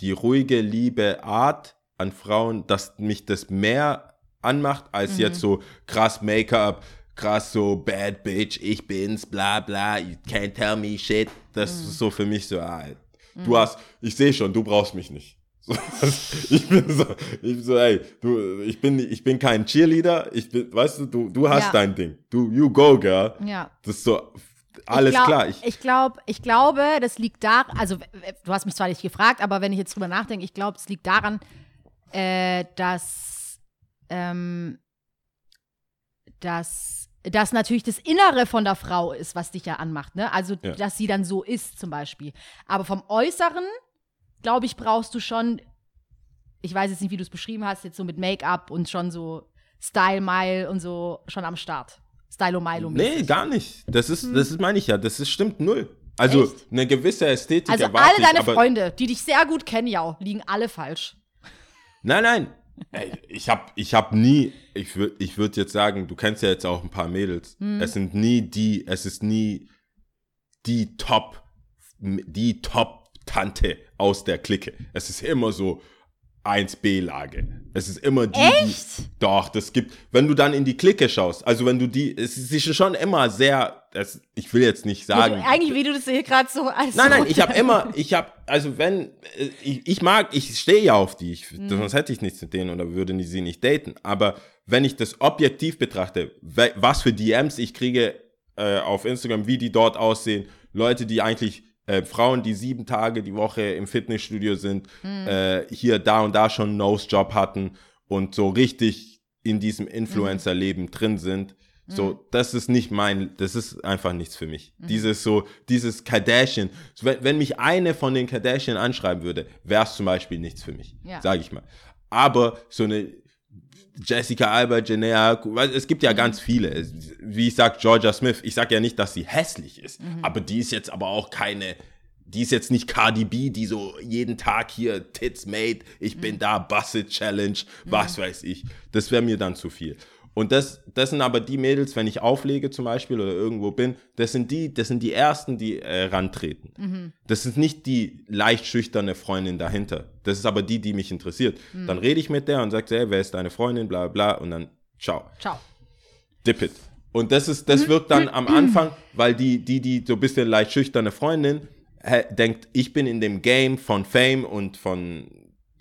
S4: die ruhige, liebe Art an Frauen, dass mich das mehr anmacht, als
S2: Mhm.
S4: jetzt so krass Make-up, krass so bad bitch, ich bin's, bla bla, you can't tell me shit. Das
S2: Mhm.
S4: ist so für mich so, ah, du hast, ich sehe schon, du brauchst mich nicht. So, ich bin so, ich bin so, ey, du, ich bin, ich bin kein Cheerleader, ich bin, weißt du, du, du hast
S2: Ja.
S4: dein Ding. Du, you go, girl.
S2: Ja.
S4: Das ist so, alles
S2: ich glaub,
S4: klar. Ich,
S2: Ich, glaub, ich glaube, das liegt daran, also du hast mich zwar nicht gefragt, aber wenn ich jetzt drüber nachdenke, ich glaube, es liegt daran, äh, dass, ähm, dass das natürlich das Innere von der Frau ist, was dich ja anmacht, ne? Also,
S4: Ja.
S2: dass sie dann so ist, zum Beispiel. Aber vom Äußeren, glaube ich, brauchst du schon, ich weiß jetzt nicht, wie du es beschrieben hast, jetzt so mit Make-up und schon so Style-Mile und so schon am Start. Stylo-Milo.
S4: nee, gar nicht. Das ist, das ist, meine ich ja, das ist, stimmt null. Also,
S2: Echt?
S4: eine gewisse Ästhetik
S2: Also alle deine
S4: ich, aber,
S2: Freunde, die dich sehr gut kennen, ja, liegen alle falsch.
S4: Nein, nein. [LAUGHS] Ey, ich habe ich hab nie, ich würde ich würd jetzt sagen, du kennst ja jetzt auch ein paar Mädels.
S2: Hm.
S4: Es sind nie die, es ist nie die Top, die Top-Tante aus der Clique. Es ist immer so 1B-Lage. Es ist immer die,
S2: Echt?
S4: die. Doch, das gibt, wenn du dann in die Clique schaust, also wenn du die, es ist schon immer sehr, das, ich will jetzt nicht sagen.
S2: Also, eigentlich, wie du das hier gerade so als.
S4: Nein, nein, ich habe immer, [LAUGHS] ich habe, also wenn, äh, ich, ich mag, ich stehe ja auf die, ich,
S2: Mhm.
S4: sonst hätte ich nichts mit denen oder würde sie nicht daten. Aber wenn ich das objektiv betrachte, was für DMs ich kriege äh, auf Instagram, wie die dort aussehen, Leute, die eigentlich äh, Frauen, die sieben Tage die Woche im Fitnessstudio sind, äh, hier, da und da schon einen Nose-Job hatten und so richtig in diesem Influencer-Leben drin sind. So, das ist nicht mein, das ist einfach nichts für mich. Dieses so, dieses Kardashian. So, wenn, wenn mich eine von den Kardashian anschreiben würde, wäre es zum Beispiel nichts für mich,
S2: Ja.
S4: sage ich mal. Aber so eine Jessica Alba, weil es gibt ja ganz viele. Wie ich sag, Georgia Smith. Ich sag ja nicht, dass sie hässlich ist, aber die ist jetzt aber auch keine, die ist jetzt nicht Cardi B, die so jeden Tag hier Tits made, ich bin da, Busset Challenge, was weiß ich. Das wäre mir dann zu viel. Und das, das sind aber die Mädels, wenn ich auflege zum Beispiel oder irgendwo bin, das sind die, das sind die ersten, die äh, rantreten. Das ist nicht die leicht schüchterne Freundin dahinter. Das ist aber die, die mich interessiert. Dann rede ich mit der und sage, hey, wer ist deine Freundin, bla bla, und dann ciao
S2: Ciao.
S4: dip it. Und das ist, das wirkt dann am [CLEARS THROAT] Anfang, weil die, die, die so ein bisschen leicht schüchterne Freundin denkt, ich bin in dem Game von Fame und von,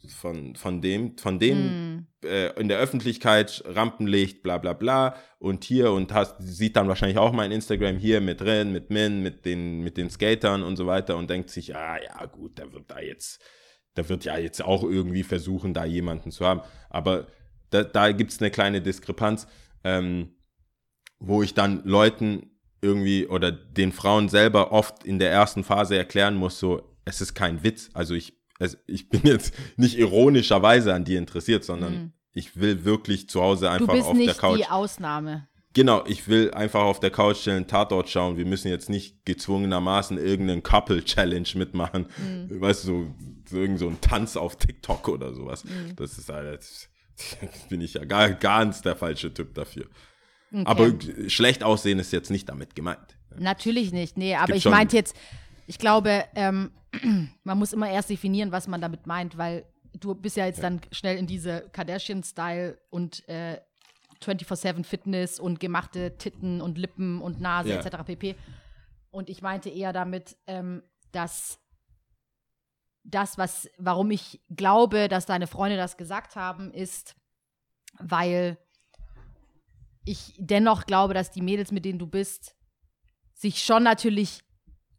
S4: von, von dem, von dem äh, in der Öffentlichkeit Rampenlicht, bla bla bla und hier und hast, sieht dann wahrscheinlich auch mein Instagram hier mit Ren, mit Min, mit den, mit den Skatern und so weiter und denkt sich, ah ja gut, der wird da jetzt, der wird ja jetzt auch irgendwie versuchen, da jemanden zu haben. Aber da, da gibt es eine kleine Diskrepanz. Ähm, wo ich dann Leuten irgendwie oder den Frauen selber oft in der ersten Phase erklären muss, so, es ist kein Witz. Also ich, es, ich bin jetzt nicht ironischerweise an dir interessiert, sondern ich will wirklich zu Hause
S2: Du
S4: einfach
S2: bist
S4: auf der
S2: nicht
S4: Couch.
S2: die Ausnahme.
S4: Genau, ich will einfach auf der Couch chillen, Tatort schauen. Wir müssen jetzt nicht gezwungenermaßen irgendeinen Couple-Challenge mitmachen.
S2: Mhm.
S4: Weißt du, so, irgend so ein Tanz auf TikTok oder sowas.
S2: Mhm.
S4: Das ist halt, das [LAUGHS] bin ich ja gar, ganz der falsche Typ dafür.
S2: Okay.
S4: Aber schlecht aussehen ist jetzt nicht damit gemeint.
S2: Natürlich nicht, nee, aber
S4: Gibt
S2: ich meinte jetzt, ich glaube, ähm, [CLEARS THROAT] man muss immer erst definieren, was man damit meint, weil du bist ja jetzt dann schnell in diese Kardashian-Style und äh, 24-7 Fitness und gemachte Titten und Lippen und Nase
S4: Ja.
S2: etc. pp. Und ich meinte eher damit, ähm, dass das, was, warum ich glaube, dass deine Freunde das gesagt haben, ist, weil ich dennoch glaube, dass die Mädels, mit denen du bist, sich schon natürlich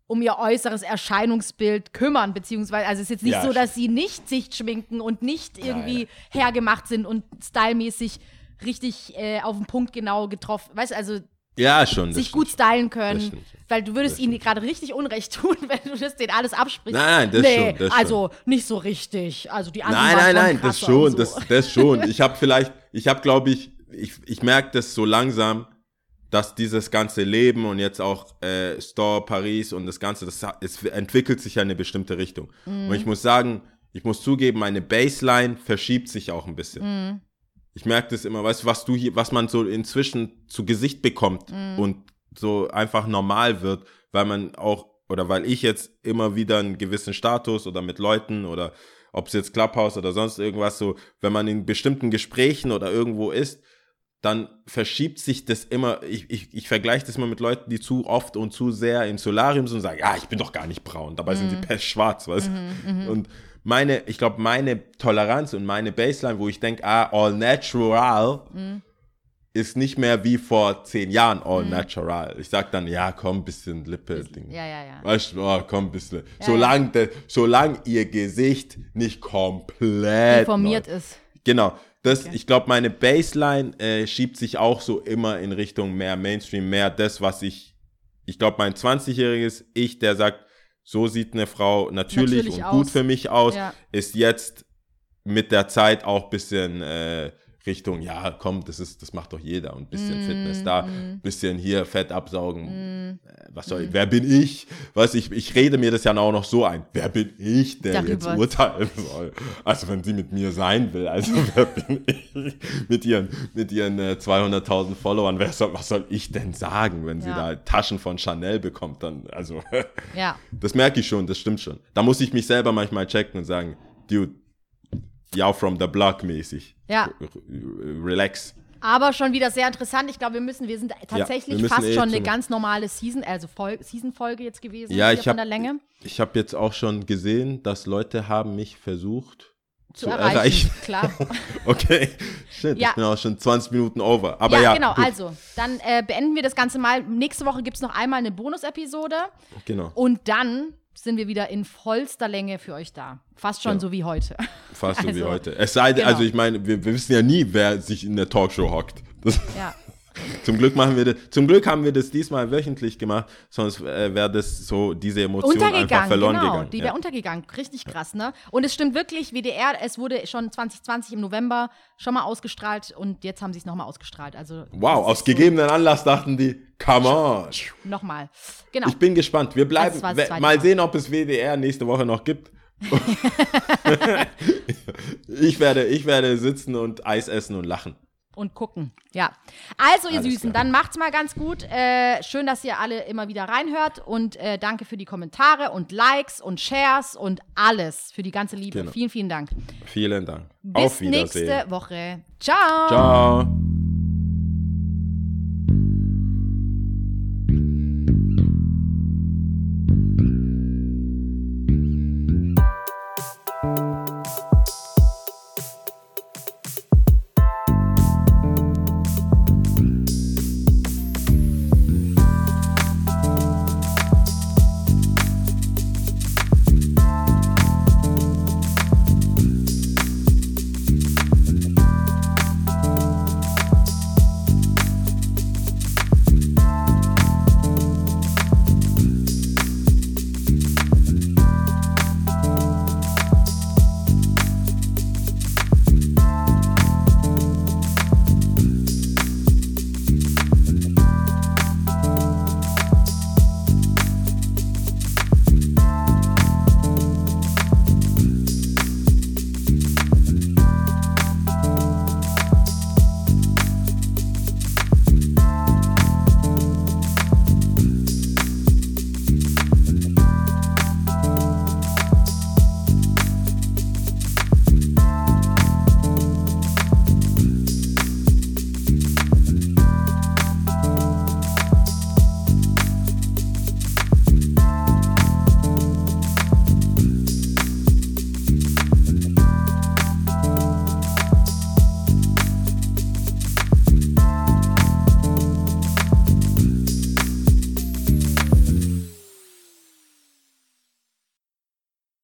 S2: um ihr äußeres Erscheinungsbild kümmern, beziehungsweise, also es ist jetzt nicht
S4: Ja,
S2: so, dass sie nicht sich schminken und nicht irgendwie hergemacht sind und stylmäßig richtig äh, auf den Punkt genau getroffen, weißt du, also
S4: Ja, schon.
S2: sich
S4: stimmt
S2: gut stylen
S4: Das
S2: können,
S4: stimmt.
S2: weil du würdest ihnen
S4: stimmt.
S2: gerade richtig Unrecht [LAUGHS] tun, wenn du das denen alles absprichst.
S4: Nein, nein, das
S2: nee,
S4: schon, das
S2: also nicht so richtig, also die anderen
S4: Nein, nein,
S2: schon
S4: nein, das schon,
S2: so.
S4: das, das schon. Ich habe vielleicht, ich habe, glaube ich, ich, ich merke das so langsam, dass dieses ganze Leben und jetzt auch äh, Store Paris und das Ganze, das es entwickelt sich ja in eine bestimmte Richtung. Und ich muss sagen, ich muss zugeben, meine Baseline verschiebt sich auch ein bisschen. Ich merke das immer, weißt du, was du hier, was man so inzwischen zu Gesicht bekommt und so einfach normal wird, weil man auch, oder weil ich jetzt immer wieder einen gewissen Status oder mit Leuten oder ob es jetzt Clubhouse oder sonst irgendwas so, wenn man in bestimmten Gesprächen oder irgendwo ist, dann verschiebt sich das immer, ich, ich, ich vergleiche das mal mit Leuten, die zu oft und zu sehr im Solarium sind und sagen, ja, ich bin doch gar nicht braun, dabei sind sie pestschwarz, weißt du? Und meine, ich glaube, meine Toleranz und meine Baseline, wo ich denke, ah, all natural, ist nicht mehr wie vor zehn Jahren all natural. Ich sag dann, ja, komm, bisschen Lippe. Ding.
S2: Ja, ja, ja.
S4: Weißt du, oh, komm, bisschen. solange, de- solange ihr Gesicht nicht komplett
S2: Informiert
S4: neu-
S2: ist.
S4: Genau. Das,
S2: Okay.
S4: Ich glaube, meine Baseline äh, schiebt sich auch so immer in Richtung mehr Mainstream, mehr das, was ich. Ich glaube, mein 20-jähriges Ich, der sagt, so sieht eine Frau natürlich,
S2: Natürlich
S4: und
S2: aus.
S4: gut für mich aus,
S2: Ja.
S4: ist jetzt mit der Zeit auch ein bisschen äh, Richtung, ja, komm, das ist, das macht doch jeder und ein bisschen
S2: Mm,
S4: Fitness da, ein bisschen hier Fett absaugen. Äh, Was soll ich, wer bin ich? Was ich, ich rede mir das ja auch noch so ein. Wer bin ich, der
S2: Darüber.
S4: jetzt urteilen soll? Also wenn sie mit mir sein will, also [LAUGHS] wer bin ich? Mit ihren, mit ihren äh, 200.000 Followern, wer soll, was soll ich denn sagen, wenn sie
S2: Ja.
S4: da Taschen von Chanel bekommt? Dann, also
S2: Ja. [LAUGHS]
S4: das merke ich schon, das stimmt schon. Da muss ich mich selber manchmal checken und sagen, dude, ja from the block mäßig.
S2: Ja.
S4: Relax.
S2: Aber schon wieder sehr interessant. Ich glaube, wir müssen, wir sind tatsächlich
S4: wir müssen
S2: fast
S4: eh
S2: schon eine ganz normale Season, also Fol Season-Folge jetzt gewesen.
S4: Ja, ich
S2: von
S4: habe
S2: der Länge
S4: ich habe jetzt auch schon gesehen, dass Leute haben mich versucht
S2: zu,
S4: zu,
S2: erreichen.
S4: erreichen.
S2: Klar. [LAUGHS]
S4: Okay, shit,
S2: Ja.
S4: ich bin auch schon 20 Minuten over. Aber ja,
S2: ja, genau.
S4: gut,
S2: Also, dann äh, beenden wir das Ganze mal. Nächste Woche gibt es noch einmal eine Bonus-Episode.
S4: genau.
S2: Und dann sind wir wieder in vollster Länge für euch da. Fast schon
S4: Ja.
S2: so wie heute.
S4: Fast so wie
S2: Also,
S4: heute. Es sei denn,
S2: genau.
S4: also ich meine, wir, wir wissen ja nie, wer sich in der Talkshow hockt. Das,
S2: Ja. [LAUGHS]
S4: zum Glück machen wir das, zum Glück haben wir das diesmal wöchentlich gemacht, sonst äh, wäre das so, diese Emotion einfach
S2: Untergegangen,
S4: verloren
S2: genau.
S4: gegangen.
S2: Die
S4: ja.
S2: wäre untergegangen. Richtig krass, ne? Und es stimmt wirklich, WDR, es wurde schon 2020 im November schon mal ausgestrahlt und jetzt haben sie es nochmal ausgestrahlt. Also
S4: Wow, aus
S2: so-
S4: gegebenen Anlass dachten die, come on.
S2: Nochmal. Genau.
S4: Ich bin gespannt. Wir bleiben, mal
S2: Mal.
S4: sehen, ob es WDR nächste Woche noch gibt. [LAUGHS] [LAUGHS] ich, werde, ich werde sitzen und Eis essen und lachen.
S2: Und gucken. Ja. Also, ihr
S4: Alles
S2: Süßen,
S4: klar.
S2: dann macht's mal ganz gut. Äh, schön, dass ihr alle immer wieder reinhört und äh, danke für die Kommentare und Likes und Shares und alles für die ganze Liebe.
S4: Genau.
S2: Vielen, vielen Dank.
S4: Vielen Dank.
S2: Bis
S4: Auf Wiedersehen.
S2: nächste Woche. Ciao.
S4: Ciao.